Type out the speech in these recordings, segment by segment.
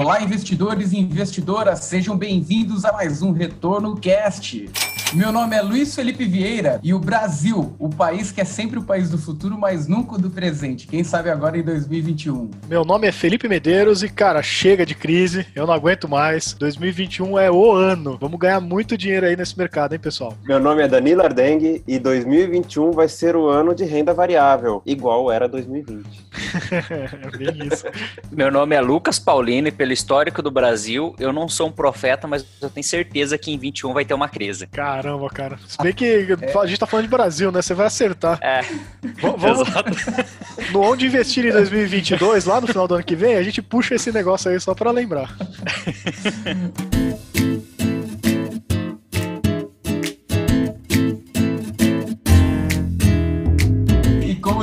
Olá, investidores e investidoras, sejam bem-vindos a mais um Retorno Cast. Meu nome é Luiz Felipe Vieira e o Brasil, o país que é sempre o país do futuro, mas nunca o do presente. Quem sabe agora em 2021. Meu nome é Felipe Medeiros e, cara, chega de crise, eu não aguento mais. 2021 é o ano. Vamos ganhar muito dinheiro aí nesse mercado, hein, pessoal? Meu nome é Danilo Ardengue e 2021 vai ser o ano de renda variável, igual era 2020. é bem isso. Meu nome é Lucas Paulino e pelo histórico do Brasil, eu não sou um profeta, mas eu tenho certeza que em 21 vai ter uma crise. Caramba, cara. Se bem que a gente tá falando de Brasil, né? Você vai acertar. É. V vamos... No Onde Investir em 2022, lá no final do ano que vem, a gente puxa esse negócio aí só pra lembrar.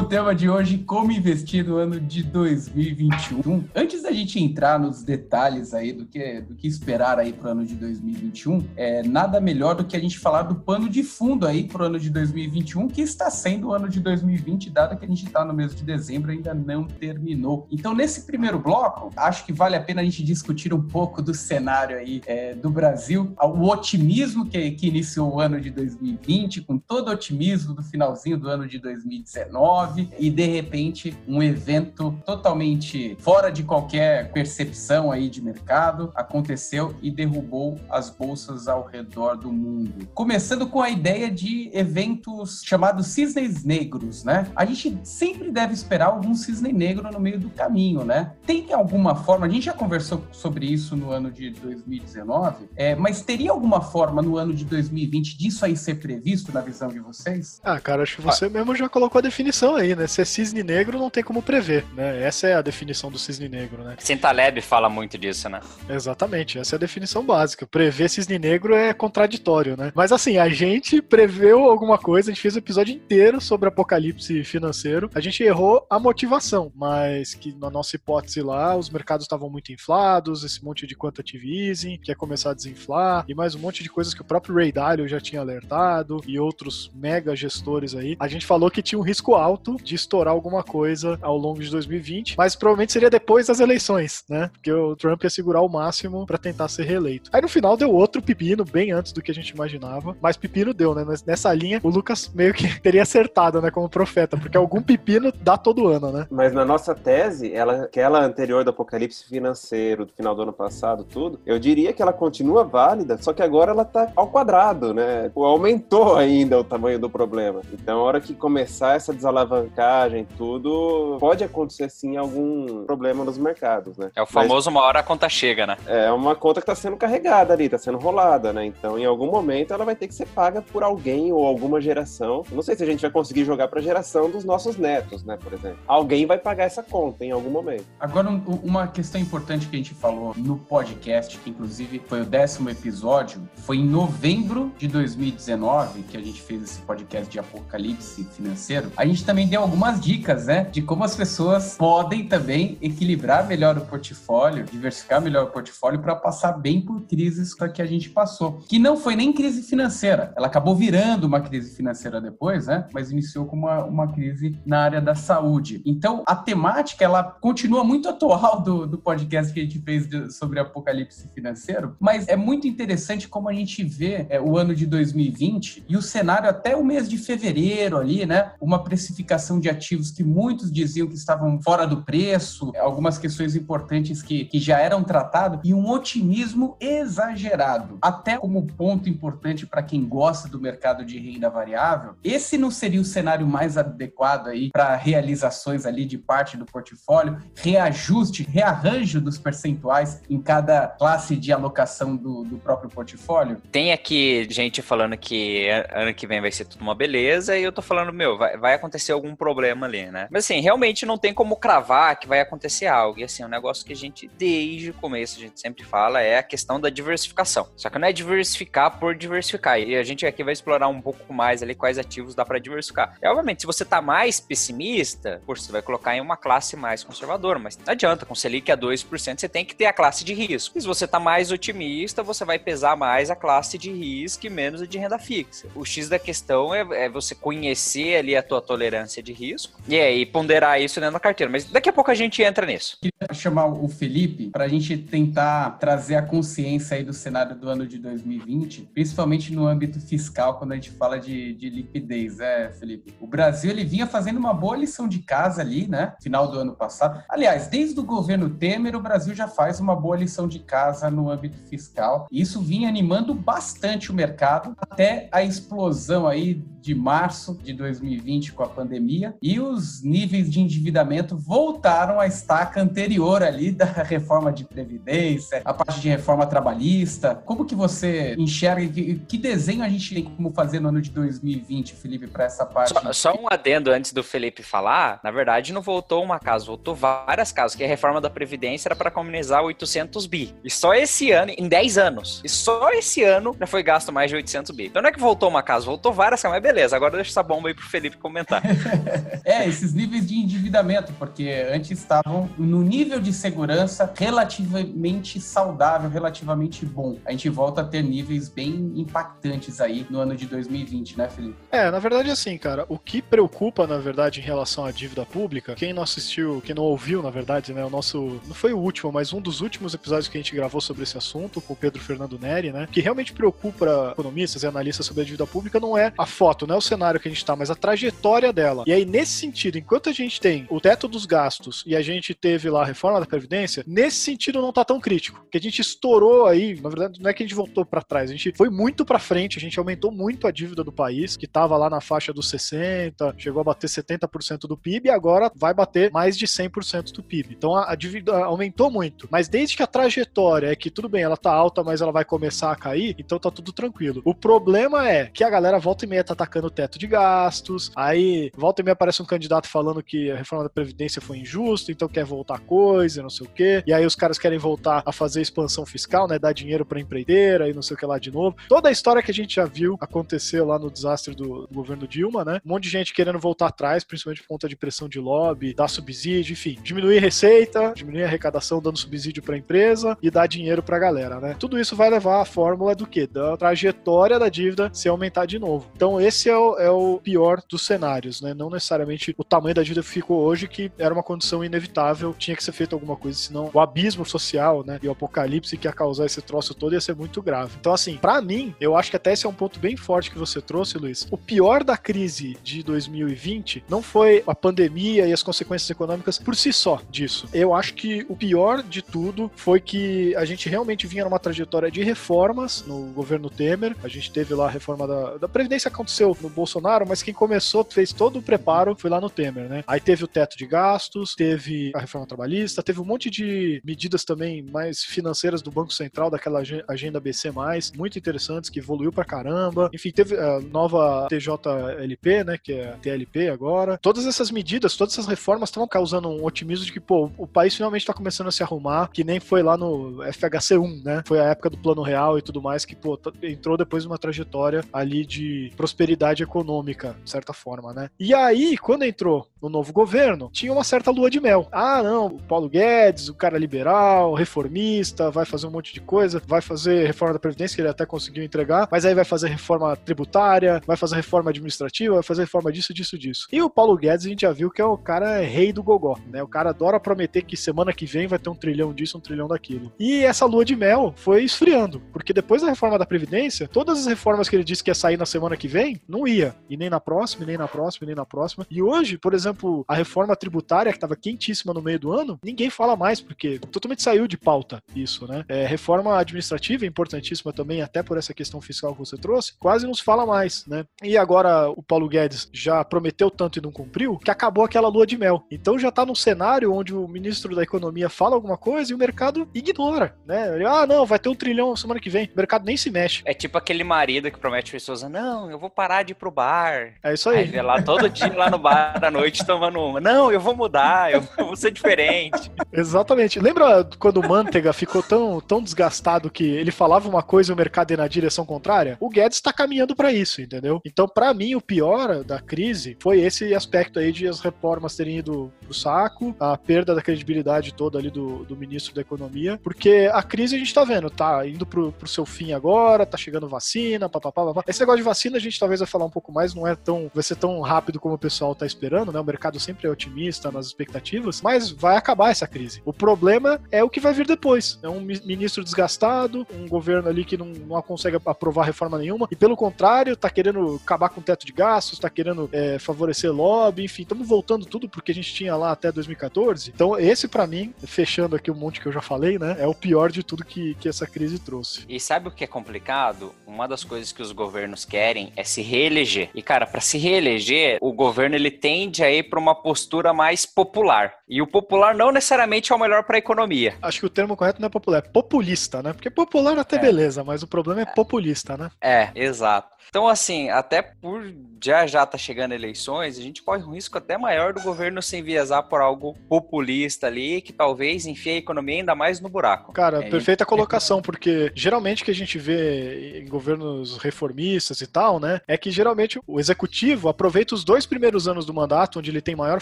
tema de hoje, como investir no ano de 2021. Antes da gente entrar nos detalhes aí do que, do que esperar aí para o ano de 2021, é nada melhor do que a gente falar do pano de fundo aí para o ano de 2021, que está sendo o ano de 2020, dado que a gente está no mês de dezembro ainda não terminou. Então, nesse primeiro bloco, acho que vale a pena a gente discutir um pouco do cenário aí é, do Brasil, o otimismo que, que iniciou o ano de 2020, com todo o otimismo do finalzinho do ano de 2019 e de repente um evento totalmente fora de qualquer percepção aí de mercado aconteceu e derrubou as bolsas ao redor do mundo. Começando com a ideia de eventos chamados cisnes negros, né? A gente sempre deve esperar algum cisne negro no meio do caminho, né? Tem alguma forma, a gente já conversou sobre isso no ano de 2019, é, mas teria alguma forma no ano de 2020 disso aí ser previsto na visão de vocês? Ah, cara, acho que você ah. mesmo já colocou a definição aí aí, né? Se é cisne negro, não tem como prever, né? Essa é a definição do cisne negro, né? Sintaleb fala muito disso, né? Exatamente, essa é a definição básica. Prever cisne negro é contraditório, né? Mas assim, a gente preveu alguma coisa, a gente fez o um episódio inteiro sobre apocalipse financeiro. A gente errou a motivação, mas que na nossa hipótese lá, os mercados estavam muito inflados, esse monte de quantitative easing, que ia começar a desinflar, e mais um monte de coisas que o próprio Ray Dalio já tinha alertado, e outros mega gestores aí. A gente falou que tinha um risco alto de estourar alguma coisa ao longo de 2020, mas provavelmente seria depois das eleições, né? Porque o Trump ia segurar o máximo para tentar ser reeleito. Aí no final deu outro pepino, bem antes do que a gente imaginava, mas pepino deu, né? Nessa linha, o Lucas meio que teria acertado, né, como profeta, porque algum pepino dá todo ano, né? Mas na nossa tese, ela, aquela anterior do apocalipse financeiro do final do ano passado, tudo, eu diria que ela continua válida, só que agora ela tá ao quadrado, né? Aumentou ainda o tamanho do problema. Então, a hora que começar essa desalavancagem alavancagem, tudo, pode acontecer sim algum problema nos mercados, né? É o famoso Mas, uma hora a conta chega, né? É uma conta que está sendo carregada ali, está sendo rolada, né? Então, em algum momento, ela vai ter que ser paga por alguém ou alguma geração. Não sei se a gente vai conseguir jogar para a geração dos nossos netos, né? Por exemplo. Alguém vai pagar essa conta em algum momento. Agora, uma questão importante que a gente falou no podcast, que inclusive foi o décimo episódio, foi em novembro de 2019 que a gente fez esse podcast de apocalipse financeiro. A gente também deu deu algumas dicas, né? De como as pessoas podem também equilibrar melhor o portfólio, diversificar melhor o portfólio para passar bem por crises que a gente passou. Que não foi nem crise financeira, ela acabou virando uma crise financeira depois, né? Mas iniciou com uma, uma crise na área da saúde. Então, a temática, ela continua muito atual do, do podcast que a gente fez de, sobre apocalipse financeiro, mas é muito interessante como a gente vê é, o ano de 2020 e o cenário até o mês de fevereiro ali, né? Uma precificação de ativos que muitos diziam que estavam fora do preço, algumas questões importantes que, que já eram tratadas, e um otimismo exagerado. Até como ponto importante para quem gosta do mercado de renda variável, esse não seria o cenário mais adequado aí para realizações ali de parte do portfólio, reajuste, rearranjo dos percentuais em cada classe de alocação do, do próprio portfólio? Tem aqui gente falando que ano que vem vai ser tudo uma beleza, e eu tô falando, meu, vai, vai acontecer algum problema ali, né? Mas assim, realmente não tem como cravar que vai acontecer algo. E assim, um negócio que a gente, desde o começo, a gente sempre fala é a questão da diversificação. Só que não é diversificar por diversificar. E a gente aqui vai explorar um pouco mais ali quais ativos dá para diversificar. E obviamente, se você tá mais pessimista, por você vai colocar em uma classe mais conservadora, mas não adianta, com Selic a 2%, você tem que ter a classe de risco. E se você tá mais otimista, você vai pesar mais a classe de risco e menos a de renda fixa. O X da questão é, é você conhecer ali a tua tolerância de risco, e aí ponderar isso dentro da carteira. Mas daqui a pouco a gente entra nisso. Queria chamar o Felipe para a gente tentar trazer a consciência aí do cenário do ano de 2020, principalmente no âmbito fiscal, quando a gente fala de, de liquidez, é, Felipe? O Brasil ele vinha fazendo uma boa lição de casa ali, né? Final do ano passado. Aliás, desde o governo Temer, o Brasil já faz uma boa lição de casa no âmbito fiscal. Isso vinha animando bastante o mercado até a explosão aí de março de 2020 com a pandemia e os níveis de endividamento voltaram à estaca anterior ali da reforma de previdência, a parte de reforma trabalhista. Como que você enxerga que, que desenho a gente tem como fazer no ano de 2020, Felipe, para essa parte? Só, só, um adendo antes do Felipe falar, na verdade não voltou uma casa, voltou várias casas, que a reforma da previdência era para comunizar 800 bi. E só esse ano, em 10 anos, e só esse ano já foi gasto mais de 800 bi. Então não é que voltou uma casa, voltou várias casas, mas beleza, agora deixa essa bomba aí pro Felipe comentar. é, esses níveis de endividamento, porque antes estavam no nível de segurança relativamente saudável, relativamente bom. A gente volta a ter níveis bem impactantes aí no ano de 2020, né, Felipe? É, na verdade, assim, cara, o que preocupa, na verdade, em relação à dívida pública, quem não assistiu, quem não ouviu, na verdade, né, o nosso. Não foi o último, mas um dos últimos episódios que a gente gravou sobre esse assunto, com o Pedro Fernando Neri, né? Que realmente preocupa economistas e analistas sobre a dívida pública não é a foto, não é o cenário que a gente tá, mas a trajetória dela. E aí, nesse sentido, enquanto a gente tem o teto dos gastos e a gente teve lá a reforma da Previdência, nesse sentido não tá tão crítico. Que a gente estourou aí, na verdade, não é que a gente voltou para trás, a gente foi muito para frente, a gente aumentou muito a dívida do país, que tava lá na faixa dos 60, chegou a bater 70% do PIB e agora vai bater mais de 100% do PIB. Então a, a dívida aumentou muito. Mas desde que a trajetória é que tudo bem, ela tá alta, mas ela vai começar a cair, então tá tudo tranquilo. O problema é que a galera volta e meia tá atacando o teto de gastos, aí volta e meia aparece um candidato falando que a reforma da Previdência foi injusta, então quer voltar coisa, não sei o quê. E aí os caras querem voltar a fazer expansão fiscal, né? Dar dinheiro pra empreiteira e não sei o que lá de novo. Toda a história que a gente já viu acontecer lá no desastre do, do governo Dilma, né? Um monte de gente querendo voltar atrás, principalmente por conta de pressão de lobby, dar subsídio, enfim, diminuir receita, diminuir arrecadação dando subsídio pra empresa e dar dinheiro pra galera, né? Tudo isso vai levar a fórmula do quê? Da trajetória da dívida se aumentar de novo. Então esse é o, é o pior dos cenários, né? Não necessariamente o tamanho da dívida ficou hoje, que era uma condição inevitável, tinha que ser feito alguma coisa, senão o abismo social, né? E o apocalipse que ia causar esse troço todo ia ser muito grave. Então, assim, para mim, eu acho que até esse é um ponto bem forte que você trouxe, Luiz. O pior da crise de 2020 não foi a pandemia e as consequências econômicas por si só disso. Eu acho que o pior de tudo foi que a gente realmente vinha numa trajetória de reformas no governo Temer. A gente teve lá a reforma da, da Previdência aconteceu no Bolsonaro, mas quem começou, fez todo o preparo, foi lá no Temer, né? Aí teve o teto de gastos, teve a reforma trabalhista, teve um monte de medidas também mais financeiras do Banco Central, daquela agenda BC+, muito interessantes, que evoluiu pra caramba. Enfim, teve a nova TJLP, né, que é a TLP agora. Todas essas medidas, todas essas reformas estavam causando um otimismo de que, pô, o país finalmente tá começando a se arrumar, que nem foi lá no FHC1, né? Foi a época do Plano Real e tudo mais, que, pô, entrou depois de uma trajetória ali de prosperidade econômica, de certa forma, né? E aí, quando entrou o novo governo, tinha uma certa lua de mel. Ah, não, o Paulo Guedes, o cara liberal, reformista, vai fazer um monte de coisa, vai fazer reforma da Previdência, que ele até conseguiu entregar, mas aí vai fazer reforma tributária, vai fazer reforma administrativa, vai fazer reforma disso, disso, disso. E o Paulo Guedes, a gente já viu que é o cara rei do gogó, né? O cara adora prometer que semana que vem vai ter um trilhão disso, um trilhão daquilo. E essa lua de mel foi esfriando, porque depois da reforma da Previdência, todas as reformas que ele disse que ia sair na semana que vem, não ia. E nem na próxima, e nem na próxima, e nem na próxima. E hoje, por exemplo, a reforma tributária, que estava quentíssima no meio do ano, ninguém fala mais, porque totalmente saiu de pauta isso, né? É, reforma administrativa é importantíssima também, até por essa questão fiscal que você trouxe, quase não se fala mais, né? E agora o Paulo Guedes já prometeu tanto e não cumpriu, que acabou aquela lua de mel. Então já está num cenário onde o ministro da Economia fala alguma coisa e o mercado ignora, né? Ele, ah, não, vai ter um trilhão semana que vem. O mercado nem se mexe. É tipo aquele marido que promete pessoas, não, eu vou parar de ir pro bar. É isso aí. Aí lá todo dia lá no bar à noite tomando uma. Não, eu vou mudar, eu vou ser diferente. Exatamente. Lembra quando o Manteiga ficou tão, tão desgastado que ele falava uma coisa e o mercado ia na direção contrária? O Guedes está caminhando para isso, entendeu? Então, para mim, o pior da crise foi esse aspecto aí de as reformas terem ido pro saco, a perda da credibilidade toda ali do, do ministro da Economia, porque a crise a gente tá vendo, tá indo pro, pro seu fim agora, tá chegando vacina, papapá, papá. Esse negócio de vacina a gente talvez falar um pouco mais, não é tão, vai ser tão rápido como o pessoal está esperando, né? O mercado sempre é otimista nas expectativas, mas vai acabar essa crise. O problema é o que vai vir depois. É um ministro desgastado, um governo ali que não, não consegue aprovar reforma nenhuma, e pelo contrário, está querendo acabar com o teto de gastos, está querendo é, favorecer lobby, enfim, estamos voltando tudo porque a gente tinha lá até 2014. Então, esse para mim, fechando aqui um monte que eu já falei, né, é o pior de tudo que, que essa crise trouxe. E sabe o que é complicado? Uma das coisas que os governos querem é se reeleger. E cara, para se reeleger, o governo ele tende a ir para uma postura mais popular. E o popular não necessariamente é o melhor para a economia. Acho que o termo correto não é popular, é populista, né? Porque popular até é. beleza, mas o problema é populista, né? É, exato. Então, assim, até por já já tá chegando eleições, a gente corre um risco até maior do governo se enviesar por algo populista ali, que talvez enfie a economia ainda mais no buraco. Cara, é, perfeita colocação, porque geralmente que a gente vê em governos reformistas e tal, né, é que geralmente o executivo aproveita os dois primeiros anos do mandato, onde ele tem maior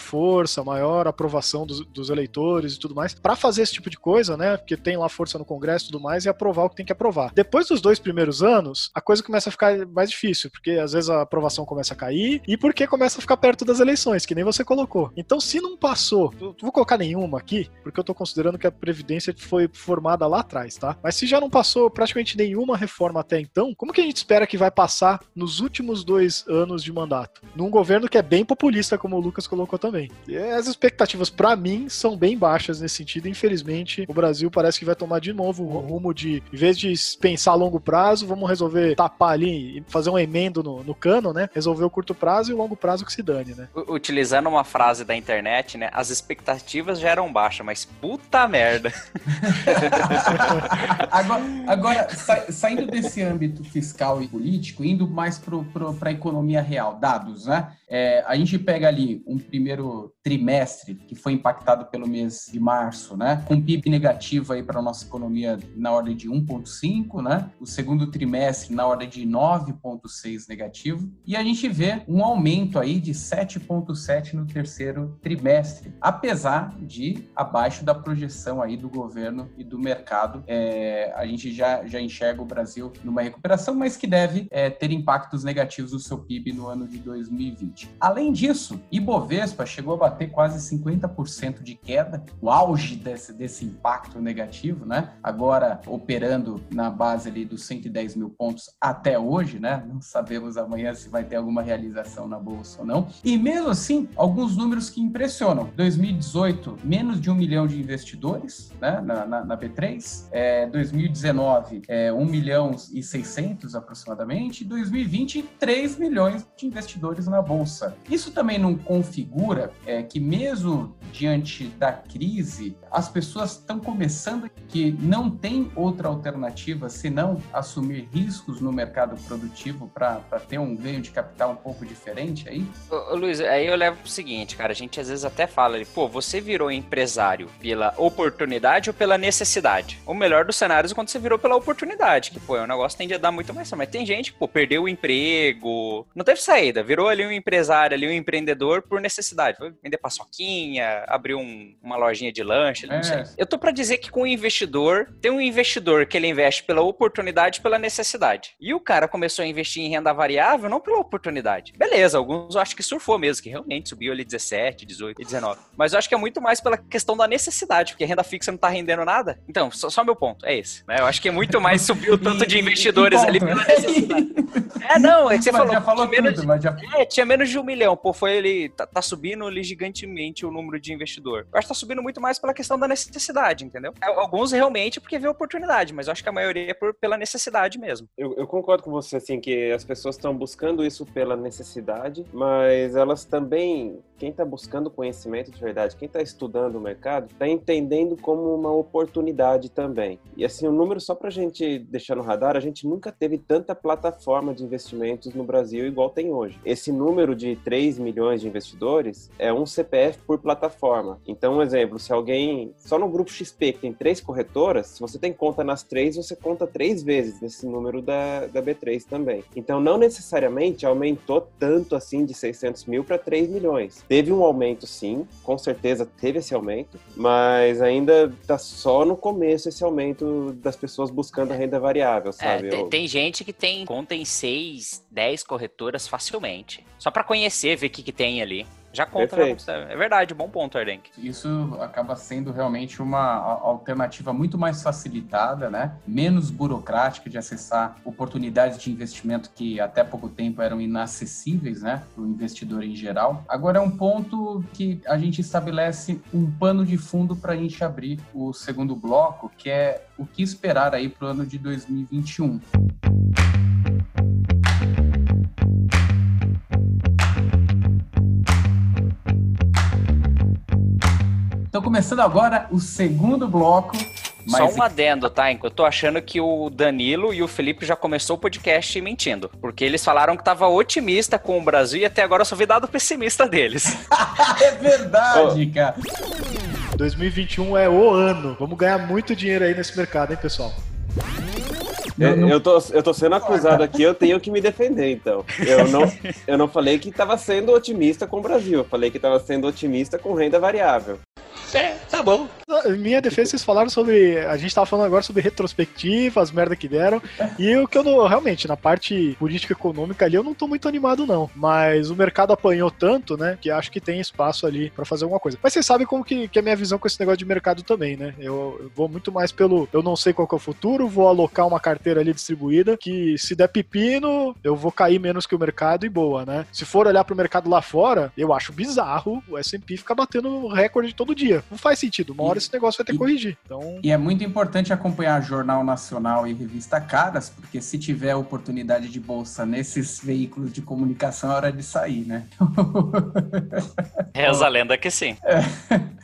força, maior aprovação dos, dos eleitores e tudo mais, para fazer esse tipo de coisa, né, porque tem lá força no Congresso e tudo mais, e aprovar o que tem que aprovar. Depois dos dois primeiros anos, a coisa começa a ficar mais difícil, porque às vezes a aprovação começa a cair e porque começa a ficar perto das eleições, que nem você colocou. Então, se não passou, eu vou colocar nenhuma aqui, porque eu tô considerando que a Previdência foi formada lá atrás, tá? Mas se já não passou praticamente nenhuma reforma até então, como que a gente espera que vai passar nos últimos dois anos de mandato? Num governo que é bem populista, como o Lucas colocou também. E as expectativas, para mim, são bem baixas nesse sentido. Infelizmente, o Brasil parece que vai tomar de novo o rumo de, em vez de pensar a longo prazo, vamos resolver tapar ali e fazer um emendo no, no cano, né? Resolver o curto prazo e o longo prazo que se dane, né? Utilizando uma frase da internet, né? As expectativas já eram baixas, mas puta merda. agora, agora sa saindo desse âmbito fiscal e político, indo mais para a economia real, dados, né? É, a gente pega ali um primeiro trimestre que foi impactado pelo mês de março, né? Com PIB negativo aí para a nossa economia na ordem de 1,5, né? O segundo trimestre na ordem de 9,6 negativo. E a gente vê um aumento aí de 7,7 no terceiro trimestre, apesar de abaixo da projeção aí do governo e do mercado. É, a gente já, já enxerga o Brasil numa recuperação, mas que deve é, ter impactos negativos no seu PIB no ano de 2020. Além disso, Ibovespa chegou a bater quase 50% de queda, o auge desse, desse impacto negativo, né? Agora operando na base ali dos 110 mil pontos até hoje, né? Não sabemos amanhã se vai ter alguma realização na bolsa ou não. E mesmo assim, alguns números que impressionam. 2018, menos de um milhão de investidores, né? Na, na, na B3. É, 2019, é, 1 milhão e 600 aproximadamente. 2020, 3 milhões de investidores na bolsa. Isso também não configura é, que, mesmo diante da crise, as pessoas estão começando que não tem outra alternativa senão assumir riscos no mercado produtivo para ter um ganho de capital um pouco diferente aí? Ô, ô, Luiz, aí eu levo pro seguinte, cara, a gente às vezes até fala, pô, você virou empresário pela oportunidade ou pela necessidade? O melhor dos cenários é quando você virou pela oportunidade, que, pô, o negócio tende a dar muito mais, mas tem gente que, pô, perdeu o emprego, não teve saída, virou ali um empresário, ali um empreendedor por necessidade. Foi vender paçoquinha, abrir um, uma lojinha de lanche, não é. sei. Eu tô para dizer que com o investidor, tem um investidor que ele investe pela oportunidade pela necessidade. E o cara começou a investir em renda variável não pela oportunidade. Beleza, alguns eu acho que surfou mesmo, que realmente subiu ali 17, 18 e 19. Mas eu acho que é muito mais pela questão da necessidade, porque renda fixa não tá rendendo nada. Então, só, só meu ponto, é esse. Né? Eu acho que é muito mais subir o tanto de investidores ali pela necessidade. é, não, é que você mas falou. Já falou tudo, menos, mas já... É, tinha menos de um milhão. Pô, foi ele. Tá, tá, subindo ali gigantemente o número de investidor. Eu acho que tá subindo muito mais pela questão da necessidade, entendeu? É, alguns realmente porque vê oportunidade, mas eu acho que a maioria é por, pela necessidade mesmo. Eu, eu concordo com você, assim, que as pessoas estão buscando isso pela necessidade, mas elas também quem está buscando conhecimento de verdade, quem está estudando o mercado, está entendendo como uma oportunidade também. E assim, o um número, só para a gente deixar no radar, a gente nunca teve tanta plataforma de no Brasil igual tem hoje. Esse número de 3 milhões de investidores é um CPF por plataforma. Então, um exemplo, se alguém, só no grupo XP, que tem três corretoras, se você tem conta nas três, você conta três vezes nesse número da, da B3 também. Então, não necessariamente aumentou tanto assim de 600 mil para 3 milhões Teve um aumento, sim, com certeza teve esse aumento, mas ainda está só no começo esse aumento das pessoas buscando a renda variável, é, sabe? É, tem, tem, gente que tem conta em 6, 10 corretoras facilmente. Só para conhecer, ver o que, que tem ali. Já conta, já é verdade, bom ponto, Ardenk. Isso acaba sendo realmente uma alternativa muito mais facilitada, né? Menos burocrática de acessar oportunidades de investimento que até pouco tempo eram inacessíveis, né? Para o investidor em geral. Agora é um ponto que a gente estabelece um pano de fundo para a gente abrir o segundo bloco, que é o que esperar aí para o ano de 2021. Então, começando agora o segundo bloco. Só um adendo, tá? Eu tô achando que o Danilo e o Felipe já começou o podcast mentindo. Porque eles falaram que tava otimista com o Brasil e até agora eu só vi dado pessimista deles. é verdade, oh. cara. 2021 é o ano. Vamos ganhar muito dinheiro aí nesse mercado, hein, pessoal? Eu, não... eu, tô, eu tô sendo acusado aqui, eu tenho que me defender, então. Eu não, eu não falei que estava sendo otimista com o Brasil, eu falei que estava sendo otimista com renda variável. É, tá bom. Minha defesa, vocês falaram sobre. A gente tava falando agora sobre retrospectiva, as merda que deram. E o que eu não. Realmente, na parte política econômica ali, eu não tô muito animado, não. Mas o mercado apanhou tanto, né? Que acho que tem espaço ali para fazer alguma coisa. Mas vocês sabem como que, que é a minha visão com esse negócio de mercado também, né? Eu, eu, vou muito mais pelo. Eu não sei qual que é o futuro, vou alocar uma carteira ali distribuída. Que se der pepino, eu vou cair menos que o mercado e boa, né? Se for olhar pro mercado lá fora, eu acho bizarro o SP ficar batendo recorde todo dia não faz sentido. Uma hora esse negócio vai ter que corrigir. Então... E é muito importante acompanhar Jornal Nacional e Revista Caras, porque se tiver oportunidade de bolsa nesses veículos de comunicação, é hora de sair, né? Reza a lenda que sim. É.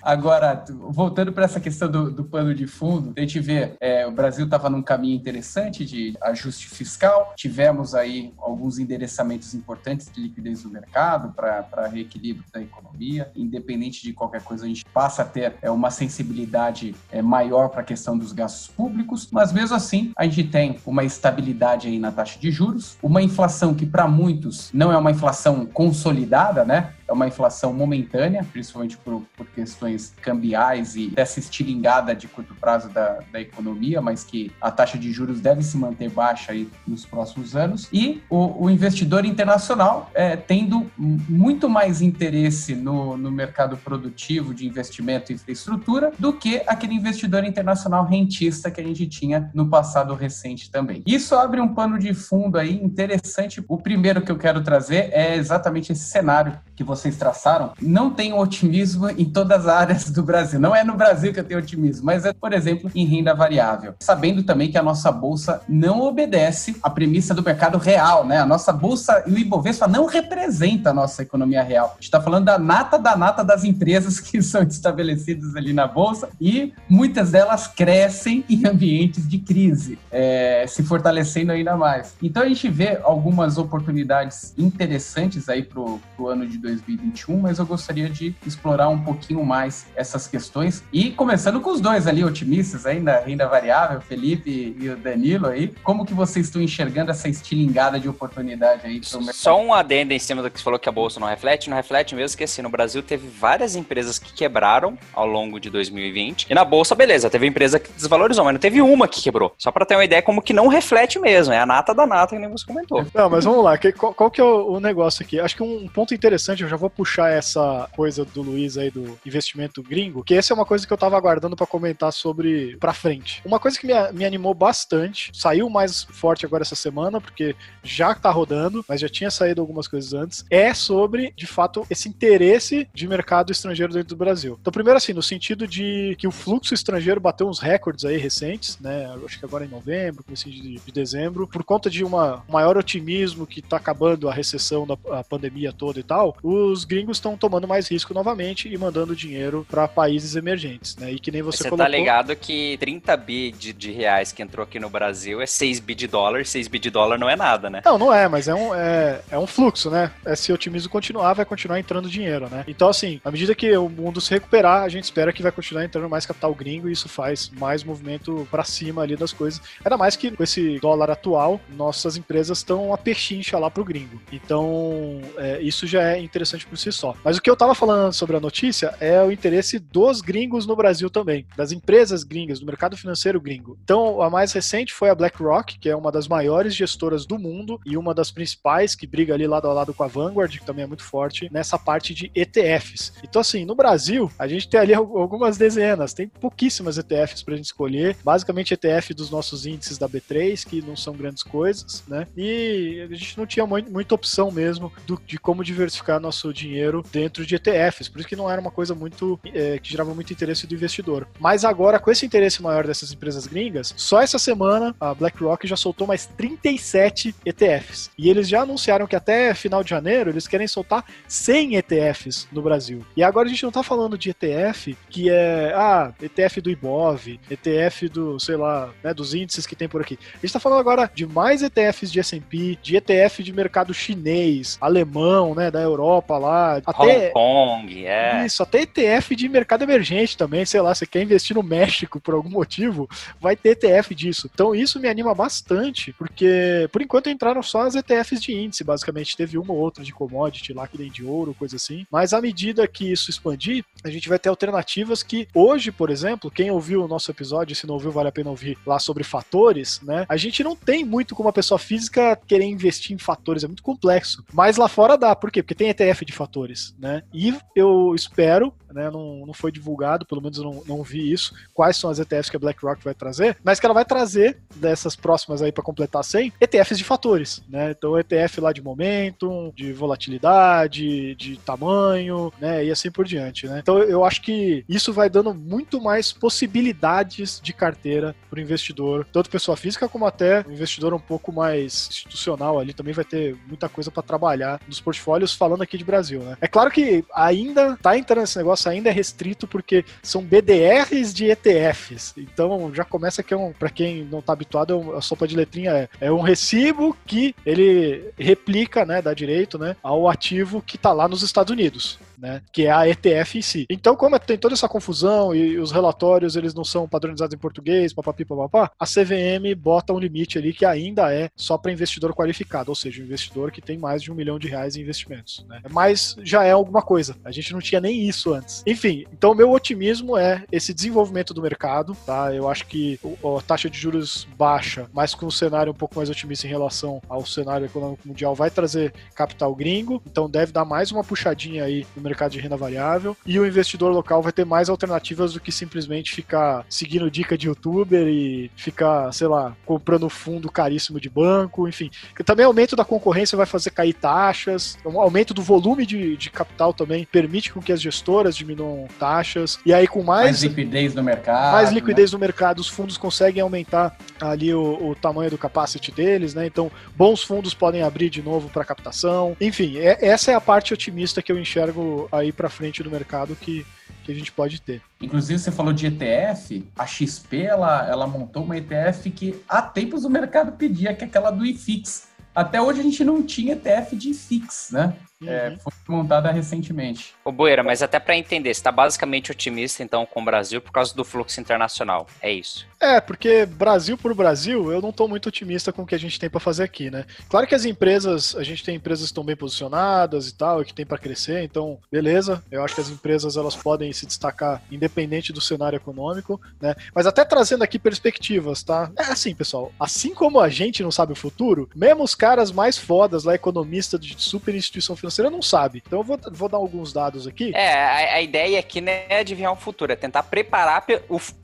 Agora, voltando para essa questão do, do, pano de fundo, a gente vê é, o Brasil estava num caminho interessante de ajuste fiscal, tivemos aí alguns endereçamentos importantes de liquidez do mercado para reequilíbrio da economia, independente de qualquer coisa, a gente passa a ter é, uma sensibilidade é, maior para a questão dos gastos públicos, mas mesmo assim a gente tem uma estabilidade aí na taxa de juros, uma inflação que para muitos não é uma inflação consolidada, né? É uma inflação momentânea, principalmente por, por, questões cambiais e dessa estilingada de curto prazo da, da economia, mas que a taxa de juros deve se manter baixa aí nos próximos anos. E o, o investidor internacional é, tendo muito mais interesse no, no mercado produtivo de investimento e infraestrutura do que aquele investidor internacional rentista que a gente tinha no passado recente também. Isso abre um pano de fundo aí interessante. O primeiro que eu quero trazer é exatamente esse cenário que vocês traçaram, não tem otimismo em todas as áreas do Brasil. Não é no Brasil que eu tenho otimismo, mas é, por exemplo, em renda variável. Sabendo também que a nossa bolsa não obedece à premissa do mercado real, né? A nossa bolsa e o Ibovespa não representa a nossa economia real. A gente está falando da nata da nata das empresas que são estabelecidas ali na bolsa e muitas delas crescem em ambientes de crise, é, se fortalecendo ainda mais. Então a gente vê algumas oportunidades interessantes aí para o ano de 2021, mas eu gostaria de explorar um pouquinho mais essas questões. E começando com os dois ali, otimistas ainda, renda variável, Felipe e o Danilo aí, como que vocês estão enxergando essa estilingada de oportunidade aí? Só um adendo em cima do que você falou que a Bolsa não reflete, não reflete mesmo que assim, no Brasil teve várias empresas que quebraram ao longo de 2020, e na Bolsa, beleza, teve empresa que desvalorizou, mas não teve uma que quebrou. Só para ter uma ideia como que não reflete mesmo, é a nata da nata que nem você comentou. Não, mas vamos lá, qual, qual que é o, o negócio aqui? Acho que um ponto interessante interessante, eu já vou puxar essa coisa do Luiz aí do investimento gringo, que essa é uma coisa que eu tava aguardando para comentar sobre pra frente. Uma coisa que me, me animou bastante, saiu mais forte agora essa semana, porque já tá rodando, mas já tinha saído algumas coisas antes, é sobre, de fato, esse interesse de mercado estrangeiro dentro do Brasil. Então, primeiro assim, no sentido de que o fluxo estrangeiro bateu uns recordes aí recentes, né? Acho que agora em novembro, começo de, de dezembro, por conta de uma maior otimismo que tá acabando a recessão da a pandemia toda e tal, os gringos estão tomando mais risco novamente e mandando dinheiro para países emergentes, né? E que nem você, você tá colocou... tá ligado que 30 bi de, de, reais que entrou aqui no Brasil é 6 bi de dólar, 6 bi de dólar não é nada, né? Não, não é, mas é um, é, é um fluxo, né? É, se o otimismo continuar, vai continuar entrando dinheiro, né? Então, assim, à medida que o mundo se recuperar, a gente espera que vai continuar entrando mais capital gringo e isso faz mais movimento para cima ali das coisas. Ainda mais que com esse dólar atual, nossas empresas estão a pechincha lá pro gringo. Então, é, isso já é interessante por si só. Mas o que eu tava falando sobre a notícia é o interesse dos gringos no Brasil também, das empresas gringas, do mercado financeiro gringo. Então, a mais recente foi a BlackRock, que é uma das maiores gestoras do mundo e uma das principais, que briga ali lado a lado com a Vanguard, que também é muito forte, nessa parte de ETFs. Então, assim, no Brasil, a gente tem ali algumas dezenas, tem pouquíssimas ETFs pra gente escolher, basicamente ETF dos nossos índices da B3, que não são grandes coisas, né? E a gente não tinha muita opção mesmo do, de como diversificar nosso dinheiro dentro de ETFs, por isso que não era uma coisa muito é, que gerava muito interesse do investidor. Mas agora, com esse interesse maior dessas empresas gringas, só essa semana a BlackRock já soltou mais 37 ETFs. E eles já anunciaram que até final de janeiro eles querem soltar 100 ETFs no Brasil. E agora a gente não tá falando de ETF que é, ah, ETF do Ibov, ETF do, sei lá, né, dos índices que tem por aqui. A gente tá falando agora de mais ETFs de S&P, de ETF de mercado chinês, alemão, né, da Europa lá, até Hong Kong, é. Isso, até ETF de mercado emergente também, sei lá, você quer investir no México por algum motivo, vai ter ETF disso. Então isso me anima bastante, porque por enquanto entraram só as ETFs de índice, basicamente teve uma ou outra de commodity lá que nem de ouro, coisa assim. Mas à medida que isso expandir, a gente vai ter alternativas que hoje, por exemplo, quem ouviu o nosso episódio, se não ouviu, vale a pena ouvir lá sobre fatores, né? A gente não tem muito como uma pessoa física querer investir em fatores, é muito complexo. Mas lá fora dá, por quê? Porque tem ETF de fatores, né? E eu espero, né? Não, não foi divulgado, pelo menos eu não, não vi isso, quais são as ETFs que a BlackRock vai trazer, mas que ela vai trazer dessas próximas aí para completar 100, ETFs de fatores, né? Então ETF lá de momentum, de volatilidade, de tamanho, né? E assim por diante, né? Então eu acho que isso vai dando muito mais possibilidades de carteira para o investidor, tanto pessoa física como até um investidor um pouco mais institucional ali também vai ter muita coisa para trabalhar nos portfólios falando aqui de Brasil, né? É claro que ainda tá entrando nesse negócio ainda é restrito porque são BDRs de ETFs. Então já começa que é um, para quem não tá habituado, é a sopa de letrinha é, é um recibo que ele replica, né, dá direito, né, ao ativo que tá lá nos Estados Unidos né? Que é a ETF em si. Então, como tem toda essa confusão e os relatórios eles não são padronizados em português, papapi, papapá, a CVM bota um limite ali que ainda é só para investidor qualificado, ou seja, investidor que tem mais de um milhão de reais em investimentos, né? Mas já é alguma coisa. A gente não tinha nem isso antes. Enfim, então meu otimismo é esse desenvolvimento do mercado, tá? Eu acho que a taxa de juros baixa, mas com um cenário um pouco mais otimista em relação ao cenário econômico mundial, vai trazer capital gringo, então deve dar mais uma puxadinha aí no mercado mercado de renda variável e o investidor local vai ter mais alternativas do que simplesmente ficar seguindo dica de youtuber e ficar, sei lá, comprando fundo caríssimo de banco, enfim. Também aumento da concorrência vai fazer cair taxas, um aumento do volume de, de capital também permite com que as gestoras diminuam taxas e aí com mais, mais liquidez no mercado, mais liquidez né? no mercado, os fundos conseguem aumentar ali o, o, tamanho do capacity deles, né? Então, bons fundos podem abrir de novo para captação. Enfim, é, essa é a parte otimista que eu enxergo aí para frente do mercado que, que a gente pode ter. Inclusive, você falou de ETF, a XP ela, ela montou uma ETF que há tempos o mercado pedia, que é aquela do IFIX. Até hoje a gente não tinha ETF de IFIX, né? É, uhum. foi montada recentemente. Ô Boeira, mas até para entender, você está basicamente otimista então com o Brasil por causa do fluxo internacional, é isso? É, porque Brasil por Brasil, eu não estou muito otimista com o que a gente tem para fazer aqui, né? Claro que as empresas, a gente tem empresas que estão bem posicionadas e tal, e que tem para crescer, então, beleza. Eu acho que as empresas elas podem se destacar independente do cenário econômico, né? Mas até trazendo aqui perspectivas, tá? É assim, pessoal, assim como a gente não sabe o futuro, mesmo os caras mais fodas lá, economistas de super instituição financeira, não sabe. Então eu vou, vou dar alguns dados aqui. É, a, a ideia aqui não é adivinhar o futuro, é tentar preparar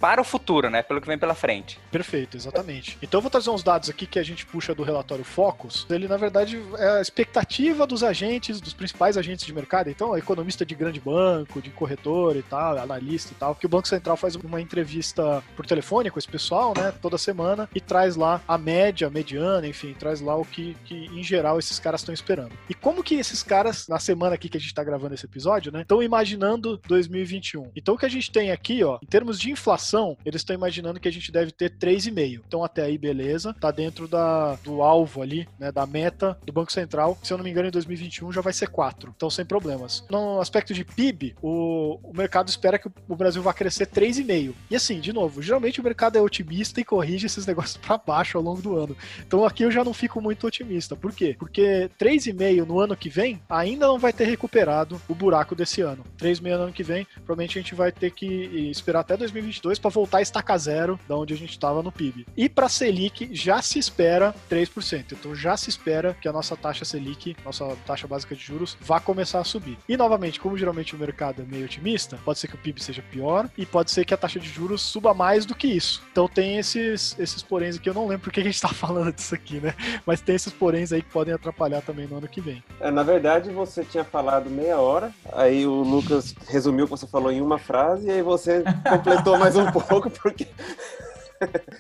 para o futuro, né? Pelo que vem pela pela frente. Perfeito, exatamente. Então eu vou trazer uns dados aqui que a gente puxa do relatório Focus. Ele, na verdade, é a expectativa dos agentes, dos principais agentes de mercado. Então, economista de grande banco, de corretor e tal, analista e tal, que o Banco Central faz uma entrevista por telefone com esse pessoal, né, toda semana, e traz lá a média, a mediana, enfim, traz lá o que, que em geral, esses caras estão esperando. E como que esses caras, na semana aqui que a gente tá gravando esse episódio, né, estão imaginando 2021? Então, o que a gente tem aqui, ó, em termos de inflação, eles estão imaginando que a gente gente deve ter 3,5. Então até aí, beleza. Tá dentro da, do alvo ali, né, da meta do Banco Central. Se eu não me engano, em 2021 já vai ser 4. Então sem problemas. No aspecto de PIB, o, o mercado espera que o Brasil vá crescer 3,5. E assim, de novo, geralmente o mercado é otimista e corrige esses negócios para baixo ao longo do ano. Então aqui eu já não fico muito otimista. Por quê? Porque 3,5 no ano que vem ainda não vai ter recuperado o buraco desse ano. 3,5 no ano que vem, provavelmente a gente vai ter que esperar até 2022 para voltar a estacar zero da onde a gente estava no PIB. E para Selic já se espera 3%. Então já se espera que a nossa taxa Selic, nossa taxa básica de juros, vá começar a subir. E novamente, como geralmente o mercado é meio otimista, pode ser que o PIB seja pior e pode ser que a taxa de juros suba mais do que isso. Então tem esses, esses poréns aqui, eu não lembro porque a gente está falando disso aqui, né? Mas tem esses poréns aí que podem atrapalhar também no ano que vem. É, na verdade, você tinha falado meia hora, aí o Lucas resumiu o que você falou em uma frase, e aí você completou mais um pouco, porque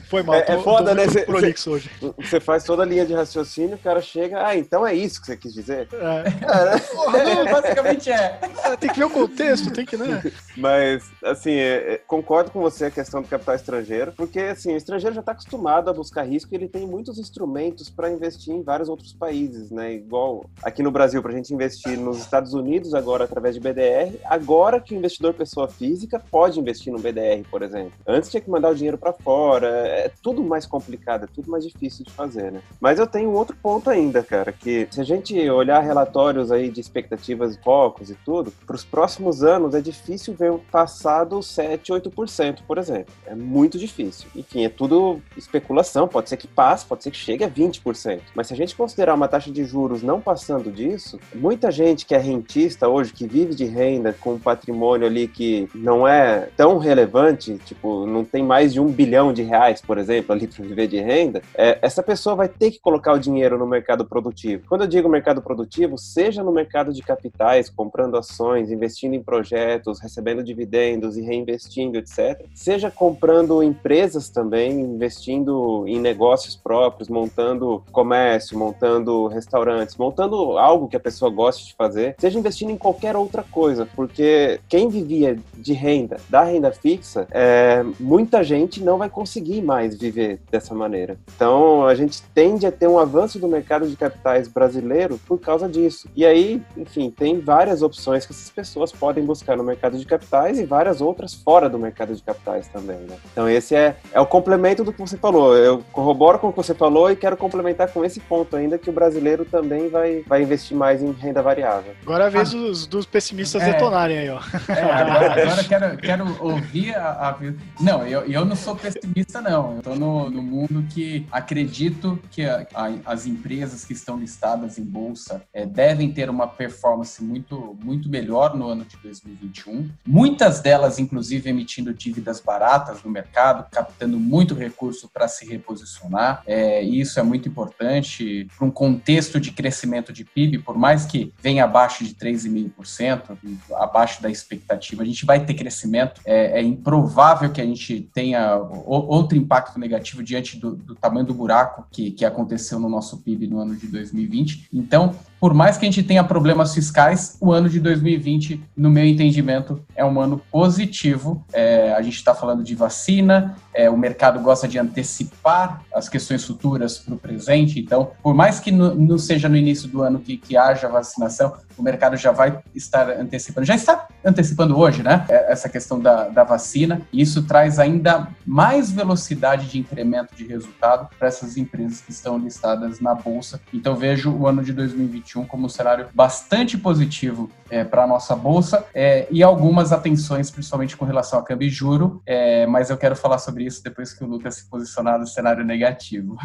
foi mal. É, tô, é foda, né? Cê, cê, hoje. Você faz toda a linha de raciocínio, o cara chega, ah, então é isso que você quis dizer? É. é. Não, basicamente é. é. Tem que ver o contexto, tem que, né? Mas, assim, é, é, concordo com você a questão do capital estrangeiro, porque, assim, o estrangeiro já está acostumado a buscar risco e ele tem muitos instrumentos para investir em vários outros países, né? Igual aqui no Brasil, para a gente investir nos Estados Unidos agora através de BDR, agora que o investidor pessoa física pode investir no BDR, por exemplo. Antes tinha que mandar o dinheiro para fora fora, é tudo mais complicado, é tudo mais difícil de fazer, né? Mas eu tenho outro ponto ainda, cara, que se a gente olhar relatórios aí de expectativas focos e tudo, para os próximos anos é difícil ver um passado 7, 8%, por exemplo. É muito difícil. Enfim, é tudo especulação, pode ser que passe, pode ser que chegue a 20%. Mas se a gente considerar uma taxa de juros não passando disso, muita gente que é rentista hoje, que vive de renda com um patrimônio ali que não é tão relevante, tipo, não tem mais de um bilhão de de reais, por exemplo, ali para viver de renda, é, essa pessoa vai ter que colocar o dinheiro no mercado produtivo. Quando eu digo mercado produtivo, seja no mercado de capitais, comprando ações, investindo em projetos, recebendo dividendos e reinvestindo, etc. Seja comprando empresas também, investindo em negócios próprios, montando comércio, montando restaurantes, montando algo que a pessoa goste de fazer, seja investindo em qualquer outra coisa, porque quem vivia de renda, da renda fixa, é, muita gente não vai conseguir conseguir mais viver dessa maneira. Então, a gente tende a ter um avanço do mercado de capitais brasileiro por causa disso. E aí, enfim, tem várias opções que essas pessoas podem buscar no mercado de capitais e várias outras fora do mercado de capitais também, né? Então, esse é, é o complemento do que você falou. Eu corroboro com o que você falou e quero complementar com esse ponto ainda que o brasileiro também vai, vai investir mais em renda variável. Agora é a vez ah, dos, dos pessimistas é, detonarem aí, ó. É, agora, agora quero, quero ouvir a, a... Não, eu, eu não sou pessimista não. Eu estou no, no, mundo que acredito que a, a, as empresas que estão listadas em bolsa é, devem ter uma performance muito, muito melhor no ano de 2021. Muitas delas, inclusive, emitindo dívidas baratas no mercado, captando muito recurso para se reposicionar. É, isso é muito importante para um contexto de crescimento de PIB, por mais que venha abaixo de 3,5%, abaixo da expectativa, a gente vai ter crescimento. É, é improvável que a gente tenha outro impacto negativo diante do, do tamanho do buraco que, que aconteceu no nosso PIB no ano de 2020. Então, por mais que a gente tenha problemas fiscais, o ano de 2020, no meu entendimento, é um ano positivo. É, a gente está falando de vacina, é, o mercado gosta de antecipar as questões futuras para o presente, então, por mais que não seja no início do ano que, que haja vacinação, o mercado já vai estar antecipando, já está antecipando hoje, né? É, essa questão da, da vacina, e isso traz ainda mais velocidade de incremento de resultado para essas empresas que estão listadas na Bolsa. Então, vejo o ano de 2020 2021 como um cenário bastante positivo é, para a nossa bolsa é, e algumas atenções, principalmente com relação a câmbio e juro, é, mas eu quero falar sobre isso depois que o Lucas se posicionar no cenário negativo.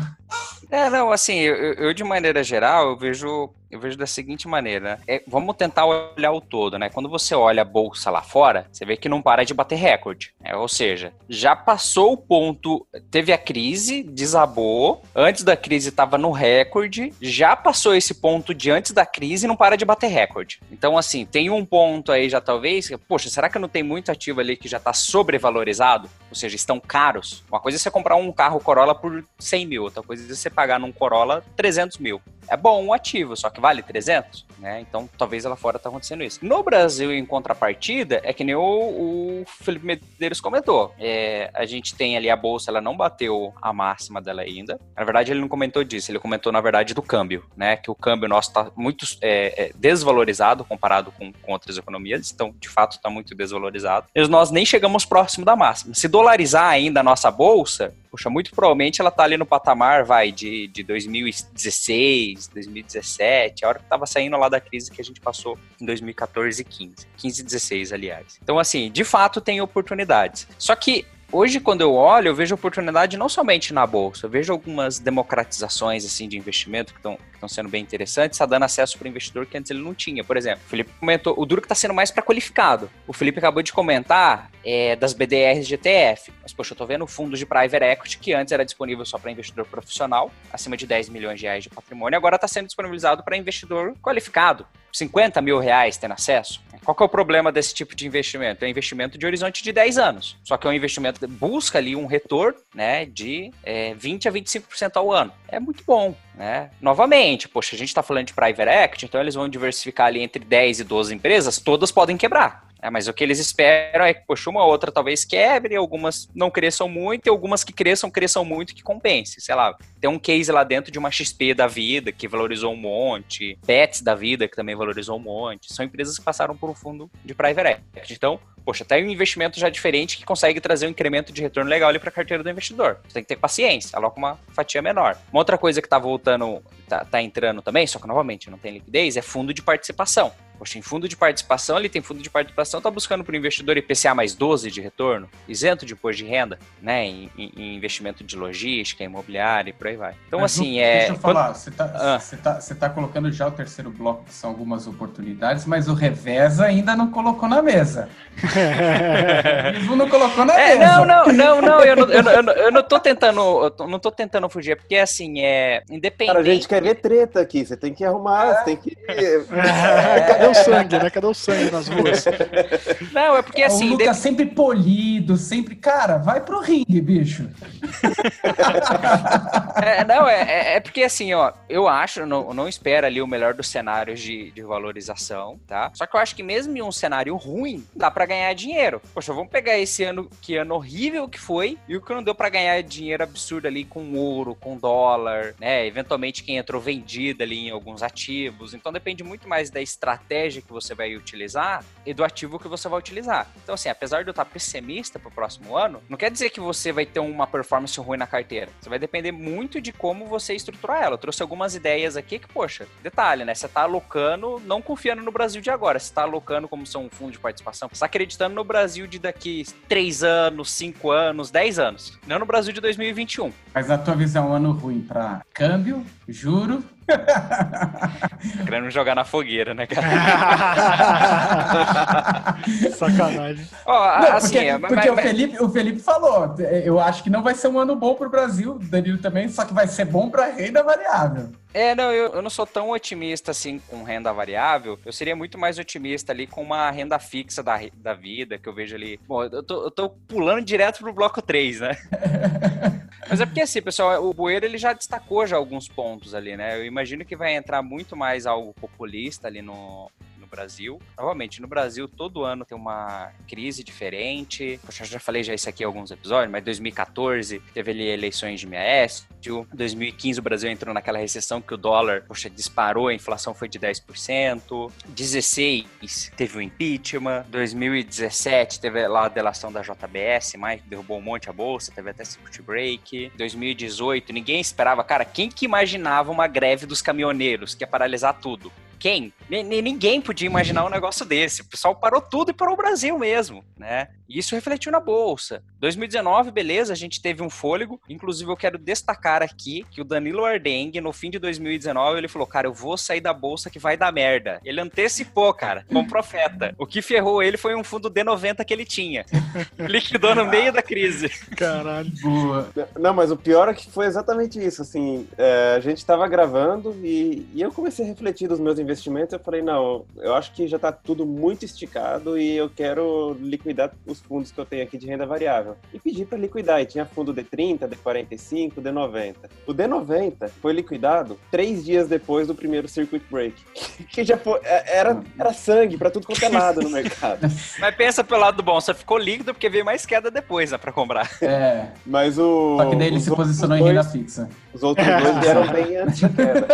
É, não, assim, eu, eu de maneira geral, eu vejo eu vejo da seguinte maneira, é, vamos tentar olhar o todo, né? Quando você olha a bolsa lá fora, você vê que não para de bater recorde, né? ou seja, já passou o ponto, teve a crise, desabou, antes da crise estava no recorde, já passou esse ponto de antes da crise e não para de bater recorde. Então, assim, tem um ponto aí já talvez, poxa, será que não tem muito ativo ali que já está sobrevalorizado? Ou seja, estão caros? Uma coisa é você comprar um carro Corolla por 100 mil, outra coisa é você pagar num Corolla 300 mil. É bom um ativo, só que vale 300, né? Então, talvez lá fora tá acontecendo isso. No Brasil, em contrapartida, é que nem o, o Felipe Medeiros comentou. É, a gente tem ali a bolsa, ela não bateu a máxima dela ainda. Na verdade, ele não comentou disso, ele comentou, na verdade, do câmbio, né? Que o câmbio nosso tá muito é, é, desvalorizado comparado com, com, outras economias, então, de fato, tá muito desvalorizado. E nós nem chegamos próximo da máxima. Se dolarizar ainda a nossa bolsa, Puxa, muito provavelmente ela tá ali no patamar, vai, de, de 2016, 2017, a hora que tava saindo lá da crise que a gente passou em 2014 e 15. 15 e 16, aliás. Então, assim, de fato tem oportunidades. Só que hoje, quando eu olho, eu vejo oportunidade não somente na bolsa, eu vejo algumas democratizações assim de investimento que estão sendo bem interessantes, está dando acesso para o investidor que antes ele não tinha. Por exemplo, o Felipe comentou, o duro que está sendo mais para qualificado. O Felipe acabou de comentar é, das BDRs de ETF. Mas, poxa, eu estou vendo fundos de private equity que antes era disponível só para investidor profissional, acima de 10 milhões de reais de patrimônio, agora está sendo disponibilizado para investidor qualificado. 50 mil reais tendo acesso. Qual que é o problema desse tipo de investimento? É um investimento de horizonte de 10 anos. Só que é um investimento que busca ali um retorno né, de é, 20 a 25% ao ano. É muito bom. Né? Novamente, poxa, a gente está falando de private equity, então eles vão diversificar ali entre 10 e 12 empresas, todas podem quebrar. É, mas o que eles esperam é que, poxa, uma outra talvez quebre, algumas não cresçam muito, e algumas que cresçam, cresçam muito que compense. Sei lá, tem um case lá dentro de uma XP da vida, que valorizou um monte, Pets da vida, que também valorizou um monte. São empresas que passaram por um fundo de private equity. Então, poxa, tem um investimento já diferente que consegue trazer um incremento de retorno legal ali para a carteira do investidor. Você tem que ter paciência, aloca uma fatia menor. Uma outra coisa que está voltando, está tá entrando também, só que novamente não tem liquidez, é fundo de participação. Poxa, em fundo de participação, ele tem fundo de participação, está buscando para o investidor IPCA mais 12 de retorno, isento de imposto de renda, né, em, em, investimento de logística, imobiliária e por aí vai. Então, Mas, assim, é... Deixa eu falar, você está ah. tá, tá colocando já o terceiro bloco, que são algumas oportunidades, mas o revés ainda não colocou na mesa. o não colocou na é, mesa. Não, não, não, não, eu não, eu, não, eu não tô tentando, eu não tô tentando fugir, porque, assim, é independente... Cara, a gente quer ver treta aqui, você tem que arrumar, é. você tem que... É. o sangue, né? Cadê o sangue nas ruas? Não, é porque assim. O Lucas de... sempre polido, sempre. Cara, vai pro ringue, bicho. é, não, é, é, é, porque assim, ó, eu acho, não, não espero ali o melhor dos cenários de, de valorização, tá? Só que eu acho que mesmo em um cenário ruim, dá para ganhar dinheiro. Poxa, vamos pegar esse ano, que ano horrível que foi, e o que não deu para ganhar dinheiro absurdo ali com ouro, com dólar, né? Eventualmente quem entrou vendido ali em alguns ativos. Então depende muito mais da estratégia estratégia que você vai utilizar e do ativo que você vai utilizar. Então, assim, apesar de eu estar pessimista para o próximo ano, não quer dizer que você vai ter uma performance ruim na carteira. Você vai depender muito de como você estruturar ela. Eu trouxe algumas ideias aqui que, poxa, detalhe, né? Você está alocando, não confiando no Brasil de agora, você está alocando como são um fundo de participação, você está acreditando no Brasil de daqui 3 anos, 5 anos, 10 anos, não no Brasil de 2021. Mas na tua visão, é um ano ruim para câmbio, juro Querendo jogar na fogueira, né, cara? Sacanagem. Oh, não, assim, porque, mas, porque mas, o, Felipe, o Felipe falou, eu acho que não vai ser um ano bom para o Brasil, Danilo também, só que vai ser bom para renda variável. É, não, eu, eu não sou tão otimista assim com renda variável. Eu seria muito mais otimista ali com uma renda fixa da, da vida, que eu vejo ali. Bom, eu tô, eu tô pulando direto pro bloco 3, né? Mas é porque assim, pessoal, o Bueiro ele já destacou já alguns pontos ali, né? Eu imagino que vai entrar muito mais algo populista ali no, Brasil. Novamente, no Brasil, todo ano tem uma crise diferente. Poxa, eu já falei já isso aqui em alguns episódios, mas 2014 teve ali eleições de Miésio. 2015 o Brasil entrou naquela recessão que o dólar, poxa, disparou, a inflação foi de 10%. 16 teve o impeachment. 2017 teve lá a delação da JBS, mais derrubou um monte a bolsa, teve até circuit break. 2018, ninguém esperava, cara, quem que imaginava uma greve dos caminhoneiros que ia paralisar tudo? Quem? ninguém podia imaginar um negócio desse. O pessoal parou tudo e parou o Brasil mesmo, né? E isso refletiu na bolsa. 2019, beleza, a gente teve um fôlego. Inclusive, eu quero destacar aqui que o Danilo Ardengue, no fim de 2019, ele falou: Cara, eu vou sair da bolsa que vai dar merda. Ele antecipou, cara, como profeta. O que ferrou ele foi um fundo D90 que ele tinha. Liquidou no meio da crise. Caralho. Boa. Não, mas o pior é que foi exatamente isso. Assim, é, a gente tava gravando e, e eu comecei a refletir dos meus investimentos. Eu falei: Não, eu acho que já tá tudo muito esticado e eu quero liquidar os fundos que eu tenho aqui de renda variável. E pedi para liquidar, e tinha fundo D30, D45, D90. O D90 foi liquidado três dias depois do primeiro circuit break. que já foi, é, era, era sangue para tudo quanto é lado no mercado. Mas pensa pelo lado bom, só ficou líquido porque veio mais queda depois, né, para comprar. É. Mas o. Só que daí ele se posicionou dois, em renda fixa. Os outros dois vieram bem antes da queda.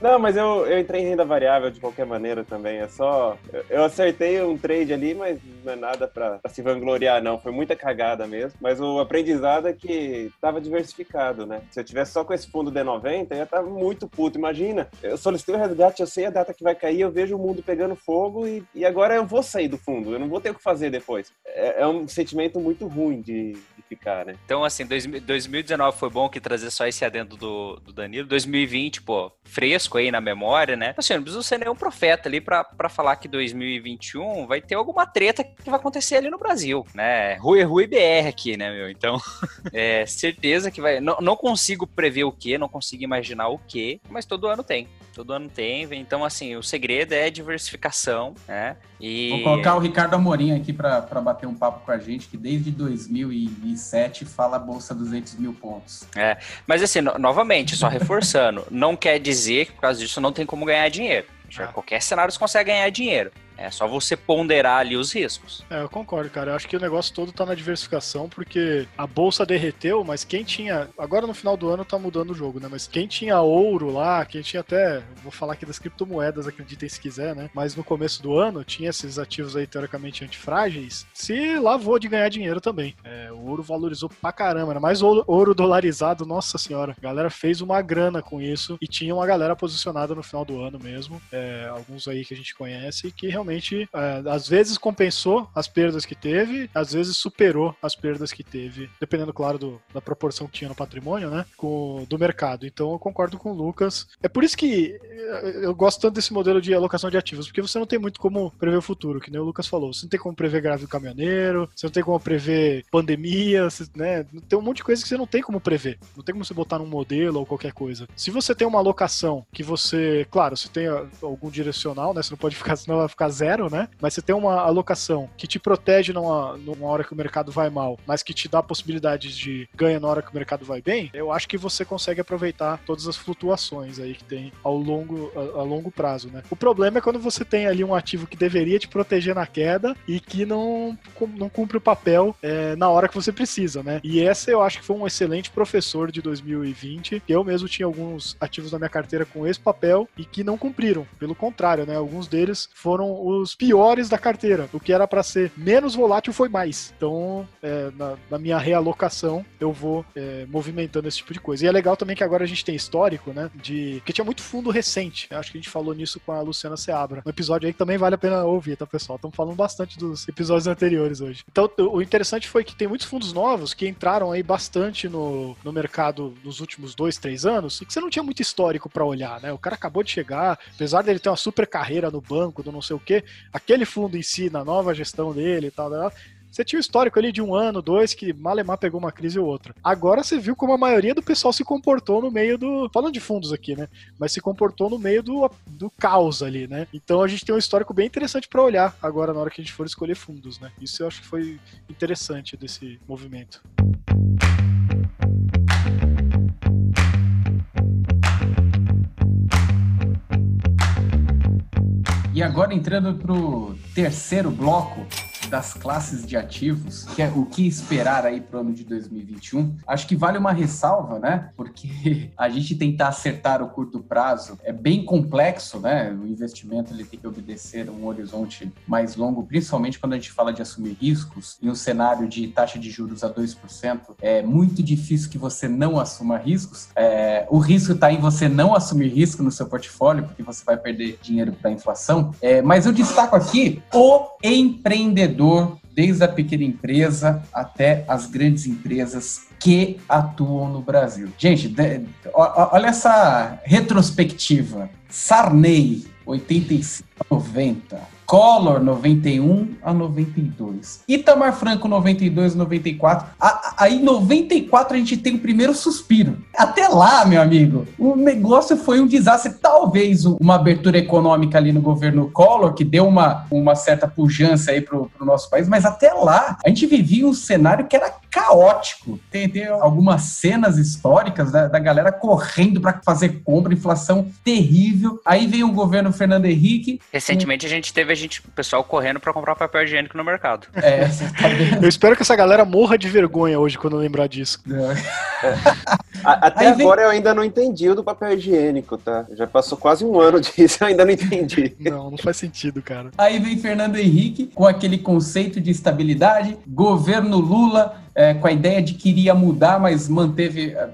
Não, mas eu, eu entrei em renda variável de qualquer maneira também. É só. Eu acertei um trade ali, mas não é nada pra se vangloriar, não. Foi muita cagada mesmo. Mas o aprendizado é que tava diversificado, né? Se eu tivesse só com esse fundo D90, eu ia estar muito puto. Imagina, eu solicitei o resgate, eu sei a data que vai cair, eu vejo o mundo pegando fogo e, e agora eu vou sair do fundo. Eu não vou ter o que fazer depois. É, é um sentimento muito ruim de, de ficar, né? Então, assim, dois, 2019 foi bom que trazer só esse adendo do, do Danilo. 2020, pô, fresco aí na memória, né? Assim, não precisa ser nenhum profeta ali pra falar que 2021 vai ter alguma treta que vai acontecer ali no Brasil, né? Rui, Rui BR aqui, né, meu? Então, é certeza que vai. Não, não consigo prever o que, não consigo imaginar o que, mas todo ano tem. Todo ano tem, então assim, o segredo é diversificação, né? E... Vou colocar o Ricardo Amorim aqui para bater um papo com a gente, que desde 2007 fala Bolsa 200 mil pontos. É, mas assim, no, novamente, só reforçando, não quer dizer que por causa disso não tem como ganhar dinheiro. Ah. Qualquer cenário você consegue ganhar dinheiro. É só você ponderar ali os riscos. É, eu concordo, cara. Eu acho que o negócio todo tá na diversificação, porque a bolsa derreteu, mas quem tinha. Agora no final do ano tá mudando o jogo, né? Mas quem tinha ouro lá, quem tinha até. Vou falar aqui das criptomoedas, acreditem se quiser, né? Mas no começo do ano tinha esses ativos aí teoricamente antifrágeis, se lavou de ganhar dinheiro também. É, o ouro valorizou pra caramba, era mais ouro, ouro dolarizado, nossa senhora. A galera fez uma grana com isso e tinha uma galera posicionada no final do ano mesmo. É, alguns aí que a gente conhece que realmente realmente, é, às vezes compensou as perdas que teve, às vezes superou as perdas que teve, dependendo, claro, do, da proporção que tinha no patrimônio, né? Com, do mercado. Então eu concordo com o Lucas. É por isso que é, eu gosto tanto desse modelo de alocação de ativos, porque você não tem muito como prever o futuro, que nem o Lucas falou. Você não tem como prever grave do caminhoneiro, você não tem como prever pandemia, né? Tem um monte de coisa que você não tem como prever. Não tem como você botar num modelo ou qualquer coisa. Se você tem uma alocação que você, claro, você tem algum direcional, né? Você não pode ficar, senão vai ficar zero, né? Mas você tem uma alocação que te protege numa, numa hora que o mercado vai mal, mas que te dá possibilidades de ganho na hora que o mercado vai bem, eu acho que você consegue aproveitar todas as flutuações aí que tem ao longo, a, a longo prazo, né? O problema é quando você tem ali um ativo que deveria te proteger na queda e que não, não cumpre o papel é, na hora que você precisa, né? E esse eu acho que foi um excelente professor de 2020. Eu mesmo tinha alguns ativos na minha carteira com esse papel e que não cumpriram. Pelo contrário, né? Alguns deles foram os piores da carteira. O que era para ser menos volátil foi mais. Então, é, na, na, minha realocação, eu vou é, movimentando esse tipo de coisa. E é legal também que agora a gente tem histórico, né? De. Porque tinha muito fundo recente. Acho que a gente falou nisso com a Luciana Seabra. Um episódio aí que também vale a pena ouvir, tá, pessoal? Estamos falando bastante dos episódios anteriores hoje. Então, o interessante foi que tem muitos fundos novos que entraram aí bastante no, no mercado nos últimos dois, três anos e que você não tinha muito histórico para olhar, né? O cara acabou de chegar, apesar dele ter uma super carreira no banco, do não sei o quê, aquele fundo em si, na nova gestão dele e tal, tal você tinha um histórico ali de um ano, dois, que Malemar pegou uma crise ou outra. Agora você viu como a maioria do pessoal se comportou no meio do. Falando de fundos aqui, né? Mas se comportou no meio do, do caos ali, né? Então a gente tem um histórico bem interessante para olhar agora na hora que a gente for escolher fundos, né? Isso eu acho que foi interessante desse movimento. E agora entrando para o terceiro bloco, das classes de ativos, que é o que esperar aí para o ano de 2021, acho que vale uma ressalva, né? Porque a gente tentar acertar o curto prazo é bem complexo, né? O investimento ele tem que obedecer um horizonte mais longo, principalmente quando a gente fala de assumir riscos. Em um cenário de taxa de juros a 2%, é muito difícil que você não assuma riscos. É, o risco está em você não assumir risco no seu portfólio, porque você vai perder dinheiro para a inflação. É, mas eu destaco aqui o empreendedor empreendedor, desde a pequena empresa até as grandes empresas que atuam no Brasil. Gente, olha essa retrospectiva. Sarney, 85 a 90. Collor 91 a 92. Itamar Franco 92 a 94. aí 94 a gente tem o primeiro suspiro. Até lá, meu amigo, o negócio foi um desastre. Talvez uma abertura econômica ali no governo Collor que deu uma, uma certa pujança aí pro, pro nosso país, mas até lá a gente vivia um cenário que era caótico. Tem, tem algumas cenas históricas da, da galera correndo para fazer compra, inflação terrível. Aí veio o governo Fernando Henrique. Recentemente a gente teve gente, o pessoal correndo para comprar papel higiênico no mercado. É, Eu espero que essa galera morra de vergonha hoje quando lembrar disso. A- Até Aí vem- agora eu ainda não entendi o do papel higiênico, tá? Já passou quase um ano disso, eu ainda não entendi. Não, não faz sentido, cara. Aí vem Fernando Henrique com aquele conceito de estabilidade, governo Lula é, com a ideia de que iria mudar, mas manteve é,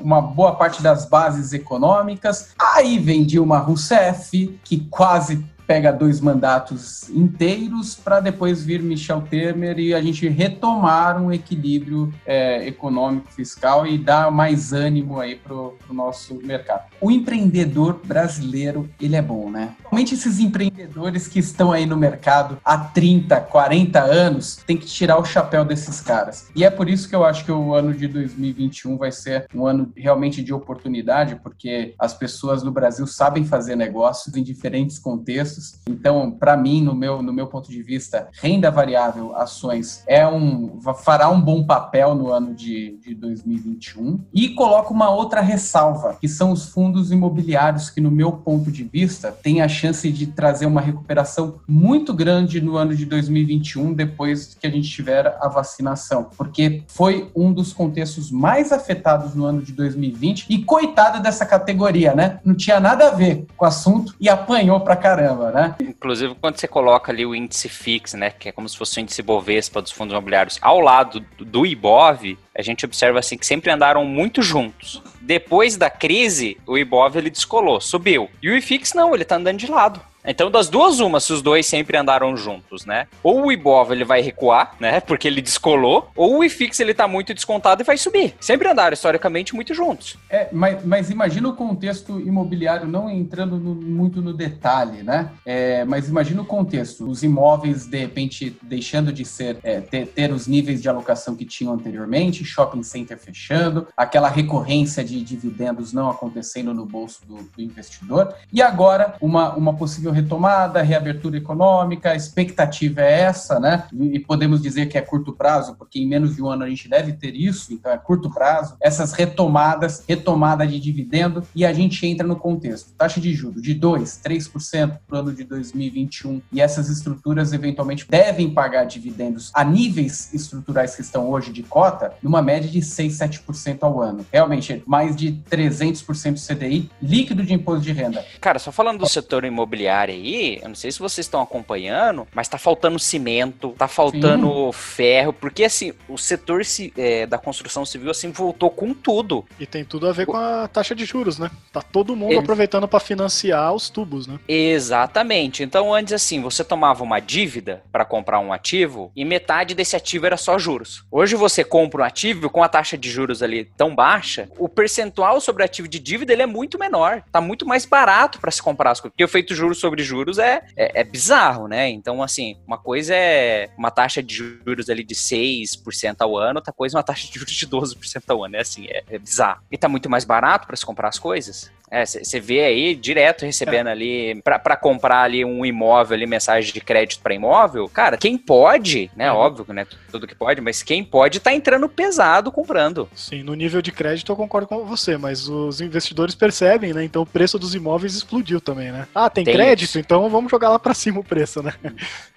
uma boa parte das bases econômicas. Aí vem Dilma Rousseff, que quase pega dois mandatos inteiros para depois vir Michel Temer e a gente retomar um equilíbrio é, econômico fiscal e dar mais ânimo aí para o nosso mercado. O empreendedor brasileiro ele é bom, né? Realmente esses empreendedores que estão aí no mercado há 30, 40 anos tem que tirar o chapéu desses caras. E é por isso que eu acho que o ano de 2021 vai ser um ano realmente de oportunidade, porque as pessoas no Brasil sabem fazer negócios em diferentes contextos. Então, para mim, no meu, no meu ponto de vista, renda variável, ações, é um fará um bom papel no ano de, de 2021. E coloco uma outra ressalva, que são os fundos imobiliários, que no meu ponto de vista, têm a chance de trazer uma recuperação muito grande no ano de 2021, depois que a gente tiver a vacinação. Porque foi um dos contextos mais afetados no ano de 2020. E coitada dessa categoria, né? Não tinha nada a ver com o assunto e apanhou pra caramba, né? Inclusive, quando você coloca ali o índice FIX, né, que é como se fosse o índice Bovespa dos fundos imobiliários, ao lado do- IBOV, a gente observa assim que sempre andaram muito juntos. Depois da crise, o IBOV ele descolou, subiu. E o IFIX não, ele tá andando de lado. Então, das duas, uma, se os dois sempre andaram juntos, né? Ou o Ibov ele vai recuar, né? Porque ele descolou, ou o IFIX ele tá muito descontado e vai subir. Sempre andaram historicamente muito juntos. É, mas, mas imagina o contexto imobiliário, não entrando no- muito no detalhe, né? É, mas imagina o contexto, os imóveis, de repente, deixando de ser, é, ter, ter os níveis de alocação que tinham anteriormente, shopping center fechando, aquela recorrência de dividendos não acontecendo no bolso do, do investidor, e agora uma, uma possível retomada, reabertura econômica, a expectativa é essa, né? E podemos dizer que é curto prazo, porque em menos de um ano a gente deve ter isso, então é curto prazo. Essas retomadas, retomada de dividendo, e a gente entra no contexto. Taxa de juros de 2%, 3% para o ano de 2021, e essas estruturas eventualmente devem pagar dividendos a níveis estruturais que estão hoje de cota, numa média de 6, 7% ao ano. Realmente, mais de 300% CDI líquido de imposto de renda. Cara, só falando do setor imobiliário aí, eu não sei se vocês estão acompanhando, mas tá faltando cimento, tá faltando ferro, porque assim, o setor é, da construção civil assim voltou com tudo. E tem tudo a ver com a taxa de juros, né? Tá todo mundo Ex- aproveitando pra financiar os tubos, né? Exatamente. Então, antes assim, você tomava uma dívida para comprar um ativo e metade desse ativo era só juros. Hoje você compra um ativo com a taxa de juros ali tão baixa, o percentual sobre o ativo de dívida ele é muito menor. Tá muito mais barato para se comprar as coisas. Porque o feito juros sobre juros é, é, é bizarro, né? Então, assim, uma coisa é uma taxa de juros ali de 6% ao ano, outra coisa é uma taxa de juros de 12% ao ano. É assim, é, é bizarro. E tá muito mais barato para se comprar as coisas. É, você vê aí direto recebendo ali pra pra comprar ali um imóvel ali, mensagem de crédito pra imóvel. Cara, quem pode, né? Uhum. Óbvio que né, tudo que pode, mas quem pode tá entrando pesado comprando. Sim, no nível de crédito eu concordo com você, mas os investidores percebem, né? Então o preço dos imóveis explodiu também, né? Ah, tem, Tem crédito? Isso. Então vamos jogar lá pra cima o preço, né?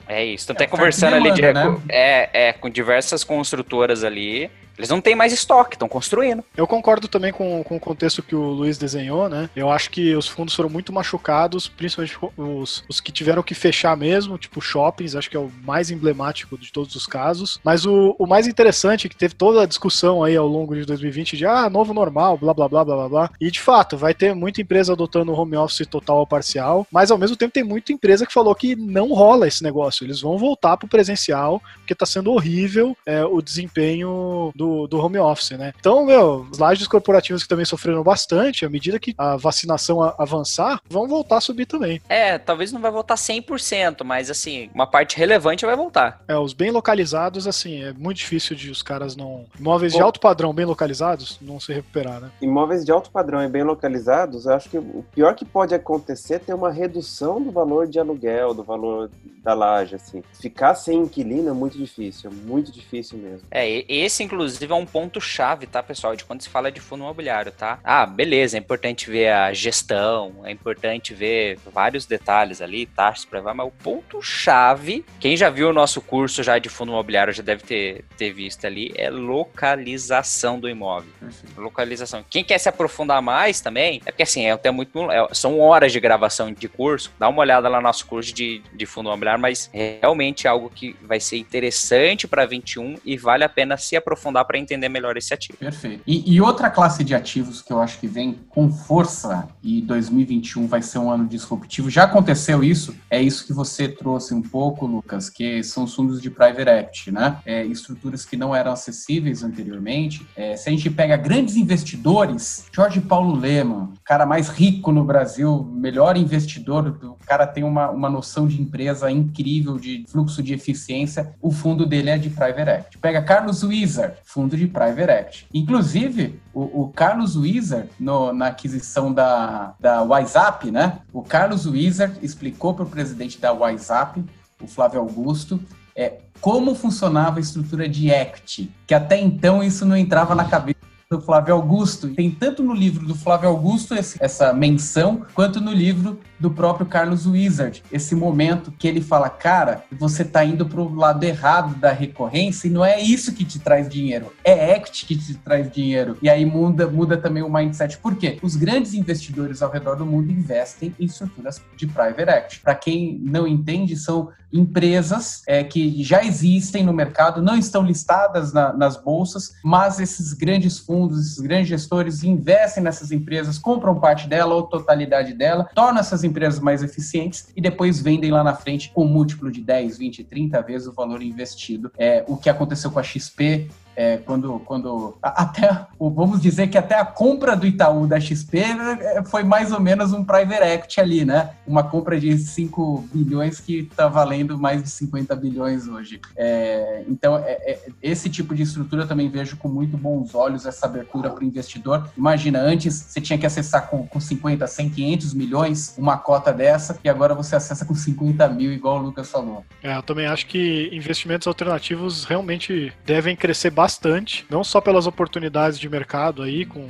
É isso. Tô É, e conversando ali de demanda, recu- é, é, com diversas construtoras ali. Eles não têm mais estoque, estão construindo. Eu concordo também com, com o contexto que o Luiz desenhou, né? Eu acho que os fundos foram muito machucados, principalmente os, os que tiveram que fechar mesmo, tipo shoppings, acho que é o mais emblemático de todos os casos. Mas o, o mais interessante é que teve toda a discussão aí ao longo de 2020 de ah, novo normal, blá blá blá blá blá blá. E de fato, vai ter muita empresa adotando home office total ou parcial, mas ao mesmo tempo tem muita empresa que falou que não rola esse negócio. Eles vão voltar pro presencial, porque tá sendo horrível é, o desempenho do, do home office, né? Então, meu, os lajes corporativos que também sofreram bastante, à medida que a vacinação avançar, vão voltar a subir também. É, talvez não vai voltar 100%, mas assim, uma parte relevante vai voltar. É, os bem localizados, assim, é muito difícil de os caras não. Imóveis de alto padrão bem localizados não se recuperar, né? Imóveis de alto padrão e bem localizados, eu acho que o pior que pode acontecer é ter uma redução do valor de aluguel, do valor da laje. Assim. Ficar sem inquilino é muito difícil, é muito difícil mesmo. É, esse inclusive é um ponto chave, tá, pessoal, de quando se fala de fundo imobiliário, tá? Ah, beleza, é importante ver a gestão, é importante ver vários detalhes ali, taxas para levar, mas o ponto chave, quem já viu o nosso curso já de fundo imobiliário já deve ter, ter visto ali, é localização do imóvel. Localização. Quem quer se aprofundar mais também, é porque assim, é até muito, é, são horas de gravação de curso, dá uma olhada lá no nosso curso de, de fundo imobiliário, mas realmente é algo que vai ser interessante para 21 e vale a pena se aprofundar para entender melhor esse ativo. Perfeito. E, e, outra classe de ativos que eu acho que vem com força e 2021 vai ser um ano disruptivo, já aconteceu isso, é isso que você trouxe um pouco, Lucas, que são os fundos de private equity, né? É, estruturas que não eram acessíveis anteriormente. É, se a gente pega grandes investidores, Jorge Paulo Lehmann, cara mais rico no Brasil, melhor investidor, o cara tem uma, uma noção de empresa incrível, de fluxo de eficiência, o fundo dele é de private equity. Pega Carlos Wizard, fundo de private equity. Inclusive, o, o Carlos Wizard, no, na aquisição da, da WhatsApp, né? O Carlos Wizard explicou para o presidente da WhatsApp, o Flávio Augusto, é, como funcionava a estrutura de equity, que até então isso não entrava na cabeça do Flávio Augusto. Tem tanto no livro do Flávio Augusto esse, essa menção, quanto no livro do próprio Carlos Wizard. Esse momento que ele fala, cara, você está indo para o lado errado da recorrência e não é isso que te traz dinheiro, é equity que te traz dinheiro. E aí muda, muda também o mindset. Por quê? Os grandes investidores ao redor do mundo investem em estruturas de private equity. Para quem não entende, são empresas é, que já existem no mercado, não estão listadas na, nas bolsas, mas esses grandes fundos, esses grandes gestores investem nessas empresas, compram parte dela ou totalidade dela, tornam essas empresas mais eficientes e depois vendem lá na frente com múltiplo de 10, 20, 30 vezes o valor investido. É, o que aconteceu com a XP é, quando, quando até, vamos dizer que até a compra do Itaú da XP é, foi mais ou menos um private equity ali, né? Uma compra de 5 bilhões que está valendo mais de 50 bilhões hoje. É, então, é, é, esse tipo de estrutura eu também vejo com muito bons olhos essa abertura para o investidor. Imagina, antes você tinha que acessar com, com 50, 100, 500 milhões uma cota dessa e agora você acessa com 50 mil, igual o Lucas falou. É, eu também acho que investimentos alternativos realmente devem crescer bastante bastante, não só pelas oportunidades de mercado aí, com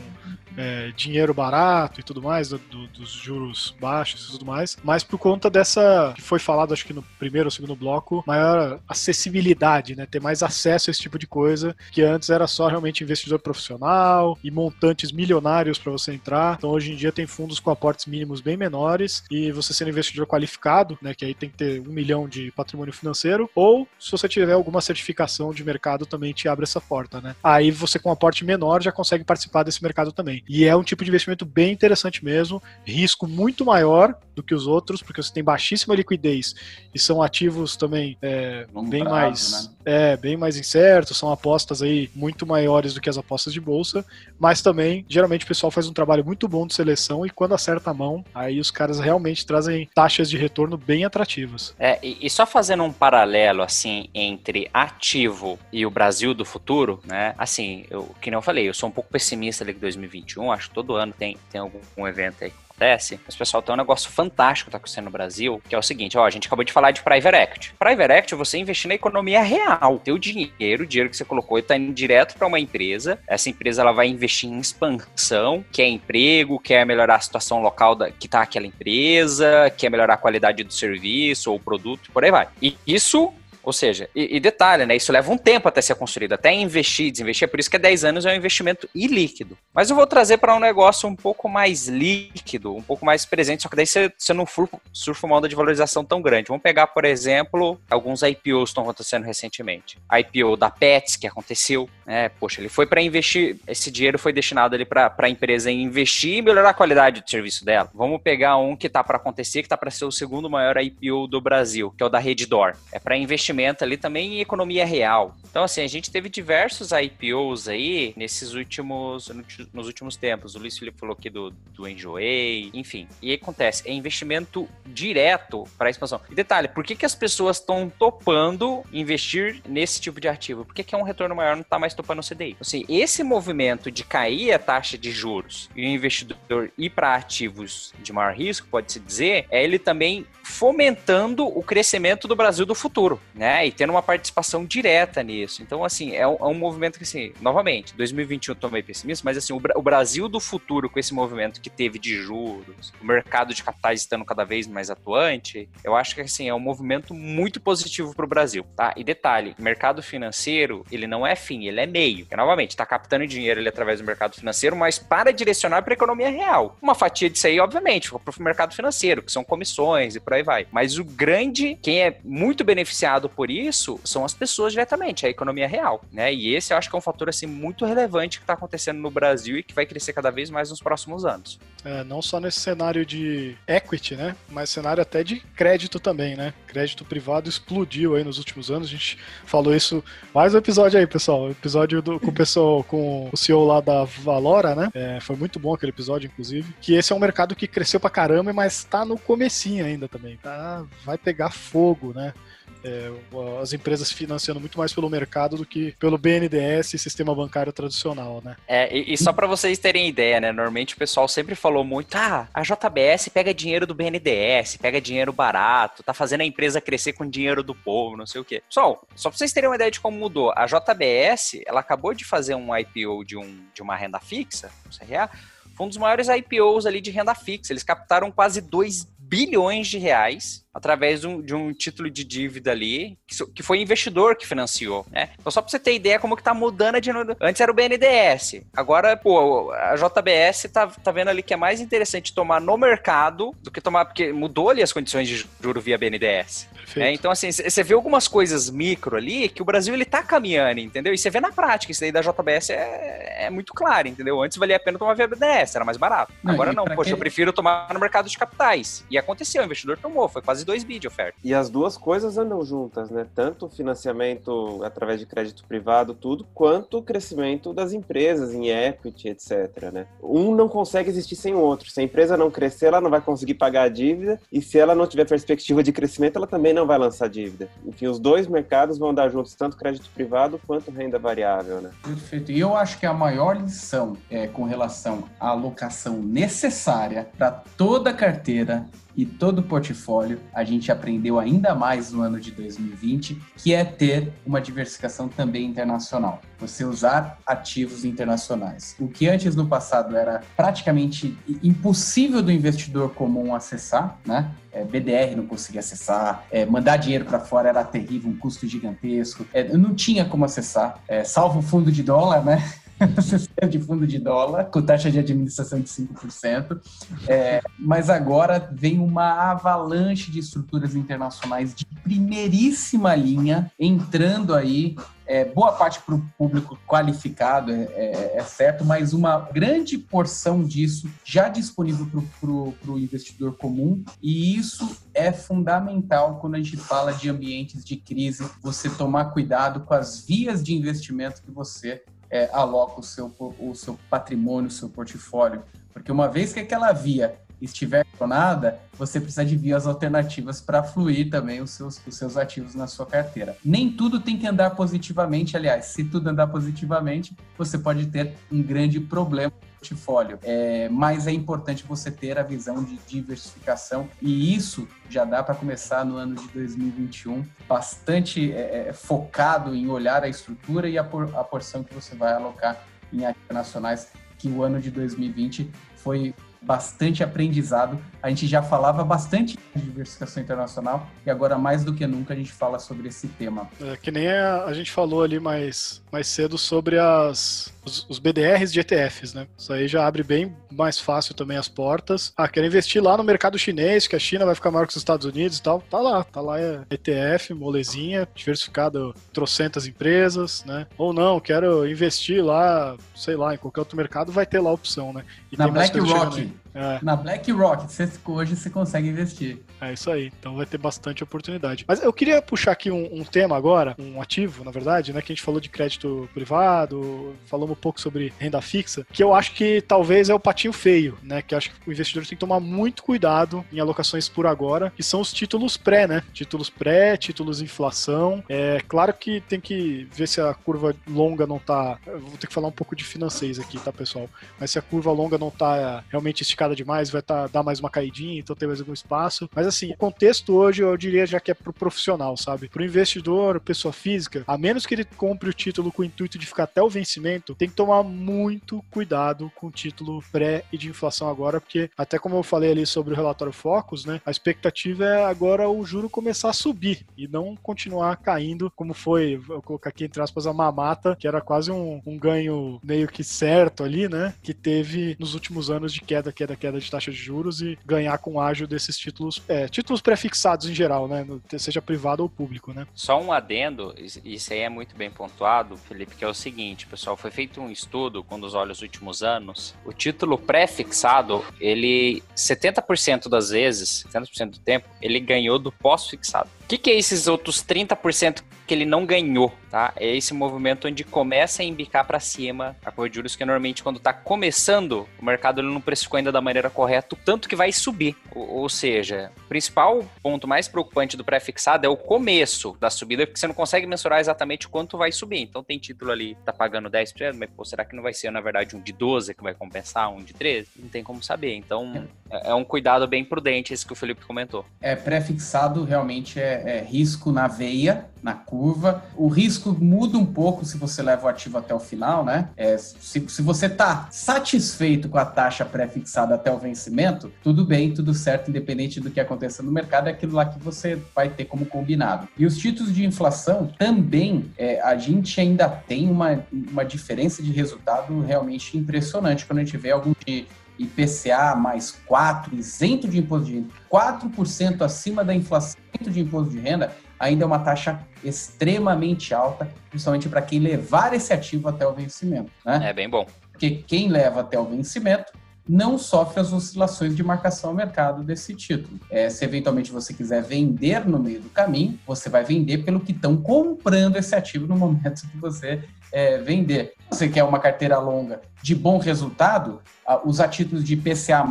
é, dinheiro barato e tudo mais, do, do, dos juros baixos e tudo mais, mas por conta dessa, que foi falado acho que no primeiro ou segundo bloco, maior acessibilidade, né? Ter mais acesso a esse tipo de coisa, que antes era só realmente investidor profissional e montantes milionários para você entrar. Então hoje em dia tem fundos com aportes mínimos bem menores e você sendo investidor qualificado, né? Que aí tem que ter um milhão de patrimônio financeiro, ou se você tiver alguma certificação de mercado também te abre essa porta, né? Aí você com um aporte menor já consegue participar desse mercado também. E é um tipo de investimento bem interessante mesmo, risco muito maior do que os outros, porque você tem baixíssima liquidez e são ativos também é, bem prazo, mais né? É, bem mais incertos, são apostas aí muito maiores do que as apostas de bolsa, mas também geralmente o pessoal faz um trabalho muito bom de seleção e quando acerta a mão, aí os caras realmente trazem taxas de retorno bem atrativas. É, e, e só fazendo um paralelo assim entre ativo e o Brasil do futuro, né? Assim, eu que não falei, eu sou um pouco pessimista ali 2021 2021, acho que todo ano tem, tem algum um evento aí que acontece, mas pessoal tem um negócio fantástico que tá acontecendo no Brasil, que é o seguinte, ó, a gente acabou de falar de private equity. Private equity é você investir na economia real. Teu dinheiro, o dinheiro que você colocou, está indo direto para uma empresa. Essa empresa ela vai investir em expansão, quer emprego, quer melhorar a situação local da, que tá aquela empresa, quer melhorar a qualidade do serviço ou produto, por aí vai. E isso ou seja, e, e, detalhe, né? Isso leva um tempo até ser construído, até investir, desinvestir. É por isso que é 10 anos é um investimento ilíquido. Mas eu vou trazer para um negócio um pouco mais líquido, um pouco mais presente, só que daí você, você não surfa uma onda de valorização tão grande. Vamos pegar, por exemplo, alguns IPOs que estão acontecendo recentemente. A IPO da Pets, que aconteceu, né? Poxa, ele foi para investir, esse dinheiro foi destinado ali para a empresa investir e melhorar a qualidade do serviço dela. Vamos pegar um que está para acontecer, que está para ser o segundo maior IPO do Brasil, que é o da Reddor. É para investimento investimento ali também em economia real. Então, assim, a gente teve diversos IPOs aí nesses últimos, nos últimos tempos. O Luiz Felipe falou aqui do, do Enjoei, enfim. E acontece, é investimento direto para a expansão. E detalhe, por que, que as pessoas estão topando investir nesse tipo de ativo? Por que, que é um retorno maior não está mais topando o CDI? Assim, esse movimento de cair a taxa de juros e o investidor ir para ativos de maior risco, pode-se dizer, é ele também fomentando o crescimento do Brasil do futuro, né? E tendo uma participação direta nisso. Então, assim, é um, é um movimento que, assim, novamente, 2021 eu tô meio pessimista, mas assim, o, o, Brasil do futuro, com esse movimento que teve de juros, o mercado de capitais estando cada vez mais atuante, eu acho que, assim, é um movimento muito positivo para o Brasil, tá? E detalhe, mercado financeiro, ele não é fim, ele é meio. Porque, novamente, está captando dinheiro ali através do mercado financeiro, mas para direcionar para a economia real. Uma fatia disso aí, obviamente, para o mercado financeiro, que são comissões e por aí vai. Mas o grande, quem é muito beneficiado por isso, são as pessoas diretamente, a economia real, né? E esse eu acho que é um fator assim muito relevante que está acontecendo no Brasil e que vai crescer cada vez mais nos próximos anos. É, não só nesse cenário de equity, né? Mas cenário até de crédito também, né? Crédito privado explodiu aí nos últimos anos. A gente falou isso mais um episódio aí, pessoal. Episódio do, com o pessoal, com o CEO lá da Valora, né? É, foi muito bom aquele episódio, inclusive. Que esse é um mercado que cresceu pra caramba, mas tá no comecinho ainda também. Tá, vai pegar fogo, né? É, as empresas financiando muito mais pelo mercado do que pelo BNDES e sistema bancário tradicional, né? É, e, e só para vocês terem ideia, né? Normalmente o pessoal sempre falou muito, ah, a JBS pega dinheiro do BNDES, pega dinheiro barato, tá fazendo a empresa crescer com dinheiro do povo, não sei o quê. Pessoal, só pra vocês terem uma ideia de como mudou, a JBS, ela acabou de fazer um IPO de, um, de uma renda fixa, um CRA, foi um dos maiores IPOs ali de renda fixa. Eles captaram quase 2 bilhões de reais através de um, de um, título de dívida ali, que, que foi investidor que financiou, né? Então, só para você ter ideia como que tá mudando a dinheiro. Antes era o BNDES, agora, pô, a JBS tá, tá vendo ali que é mais interessante tomar no mercado do que tomar, porque mudou ali as condições de juro via BNDES. É, então, assim, você vê algumas coisas micro ali que o Brasil ele tá caminhando, entendeu? E você vê na prática, isso daí da JBS é, é muito claro, entendeu? Antes valia a pena tomar via BNDES, era mais barato. Não, Agora não, poxa, que... eu prefiro tomar no mercado de capitais. E aconteceu, o investidor tomou, foi quase 2 bi de oferta. E as duas coisas andam juntas, né? Tanto o financiamento através de crédito privado, tudo, quanto o crescimento das empresas em equity, etc, né? Um não consegue existir sem o outro. Se a empresa não crescer, ela não vai conseguir pagar a dívida, e se ela não tiver perspectiva de crescimento, ela também não vai lançar dívida. Enfim, os dois mercados vão dar juntos, tanto crédito privado quanto renda variável, né? Perfeito. E eu acho que a maior lição é com relação à alocação necessária para toda a carteira e todo o portfólio, a gente aprendeu ainda mais no ano de 2020, que é ter uma diversificação também internacional. Você usar ativos internacionais. O que antes no passado era praticamente impossível do investidor comum acessar, né? É, BDR não conseguia acessar, é, mandar dinheiro para fora era terrível, um custo gigantesco, é, não tinha como acessar, é, salvo o fundo de dólar, né? de fundo de dólar, com taxa de administração de 5%. É, mas agora vem uma avalanche de estruturas internacionais de primeiríssima linha entrando aí. É, boa parte para o público qualificado, é, é, é, certo, mas uma grande porção disso já disponível para o investidor comum, e isso é fundamental quando a gente fala de ambientes de crise, você tomar cuidado com as vias de investimento que você é, aloca o seu, o seu patrimônio, o seu portfólio. Porque uma vez que aquela via estiver clonada, você precisa de vias alternativas para fluir também os seus, os seus ativos na sua carteira. Nem tudo tem que andar positivamente, aliás, se tudo andar positivamente, você pode ter um grande problema portfólio. É, mas é importante você ter a visão de diversificação e isso já dá para começar no ano de 2021 bastante é, é, focado em olhar a estrutura e a, por, a porção que você vai alocar em ativos nacionais, que o ano de 2020 foi bastante aprendizado. A gente já falava bastante de diversificação internacional e agora mais do que nunca a gente fala sobre esse tema. É, que nem a, a gente falou ali mais, mais cedo sobre as, os, os, BDRs de ETFs, né? Isso aí já abre bem mais fácil também as portas. Ah, quer investir lá no mercado chinês, que a China vai ficar maior que os Estados Unidos e tal. Tá lá, tá lá é ETF, molezinha, diversificado trocentas empresas, né? Ou não, quero investir lá, sei lá, em qualquer outro mercado, vai ter lá a opção, né? E Na BlackRock. É. Na BlackRock, você, hoje você consegue investir. É isso aí. Então vai ter bastante oportunidade. Mas eu queria puxar aqui um, um, tema agora, um ativo, na verdade, né? Que a gente falou de crédito privado, falamos um pouco sobre renda fixa, que eu acho que talvez é o patinho feio, né? Que eu acho que o investidor tem que tomar muito cuidado em alocações por agora, que são os títulos pré, né? Títulos pré, títulos inflação. É claro que tem que ver se a curva longa não tá. Eu vou ter que falar um pouco de financeiros aqui, tá, pessoal? Mas se a curva longa não tá realmente esticada demais, vai tá, dar mais uma caidinha, então tem mais algum espaço. Mas assim, o contexto hoje eu diria já que é pro profissional, sabe? Pro investidor, pessoa física, a menos que ele compre o título com o intuito de ficar até o vencimento, tem que tomar muito cuidado com o título pré e de inflação agora, porque até como eu falei ali sobre o relatório Focus, né? A expectativa é agora o juro começar a subir e não continuar caindo, como foi, eu colocar aqui entre aspas, a mamata, que era quase um, um ganho meio que certo ali, né? Que teve nos últimos anos de queda, queda, queda de taxa de juros e ganhar com ágio desses títulos, é, títulos prefixados em geral, né? Seja privado ou público, né? Só um adendo, isso aí é muito bem pontuado, Felipe, que é o seguinte, pessoal, foi feito um estudo com os olhos últimos anos. O título pré-fixado, ele 70% das vezes, 70% do tempo, ele ganhou do pós-fixado. O que, que, é esses outros 30% que ele não ganhou, tá? É esse movimento onde começa a embicar para cima a curva de juros, que normalmente quando tá começando, o mercado ele não precificou ainda da maneira correta, tanto que vai subir. Ou, ou seja, o principal ponto mais preocupante do pré-fixado é o começo da subida, porque você não consegue mensurar exatamente quanto vai subir. Então tem título ali, tá pagando 10%, mas pô, será que não vai ser, na verdade, um de 12 que vai compensar, um de 13? Não tem como saber. Então é, é um cuidado bem prudente esse que o Felipe comentou. É, pré-fixado realmente é é, risco na veia, na curva. O risco muda um pouco se você leva o ativo até o final, né? É, se, se você está satisfeito com a taxa pré-fixada até o vencimento, tudo bem, tudo certo, independente do que aconteça no mercado, é aquilo lá que você vai ter como combinado. E os títulos de inflação também, é, a gente ainda tem uma, uma diferença de resultado realmente impressionante quando a gente vê algum de IPCA mais 4, isento de imposto de renda, 4% acima da inflação de imposto de renda, ainda é uma taxa extremamente alta, principalmente para quem levar esse ativo até o vencimento. Né? É bem bom. Porque quem leva até o vencimento não sofre as oscilações de marcação ao mercado desse título. É, se eventualmente você quiser vender no meio do caminho, você vai vender pelo que estão comprando esse ativo no momento que você é, vender. Se você quer uma carteira longa de bom resultado, os atítulos de PCA+,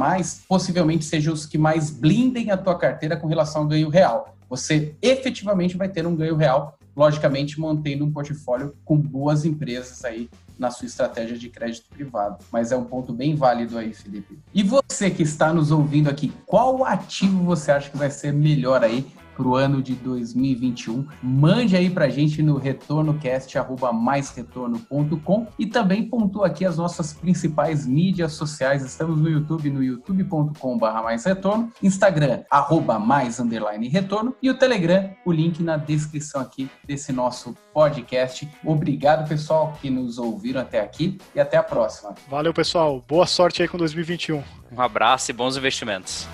possivelmente sejam os que mais blindem a tua carteira com relação ao ganho real. Você efetivamente vai ter um ganho real, logicamente mantendo um portfólio com boas empresas aí na sua estratégia de crédito privado. Mas é um ponto bem válido aí, Felipe. E você que está nos ouvindo aqui, qual ativo você acha que vai ser melhor aí para o ano de 2021. Mande aí para a gente no retornocast@maisretorno.com e também pontua aqui as nossas principais mídias sociais. Estamos no YouTube, no youtube.com/barra mais retorno, Instagram arroba mais underline retorno e o Telegram, o link na descrição aqui desse nosso podcast. Obrigado pessoal que nos ouviram até aqui e até a próxima. Valeu pessoal, boa sorte aí com 2021. Um abraço e bons investimentos.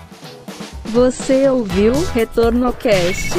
Você ouviu Retorno Cast.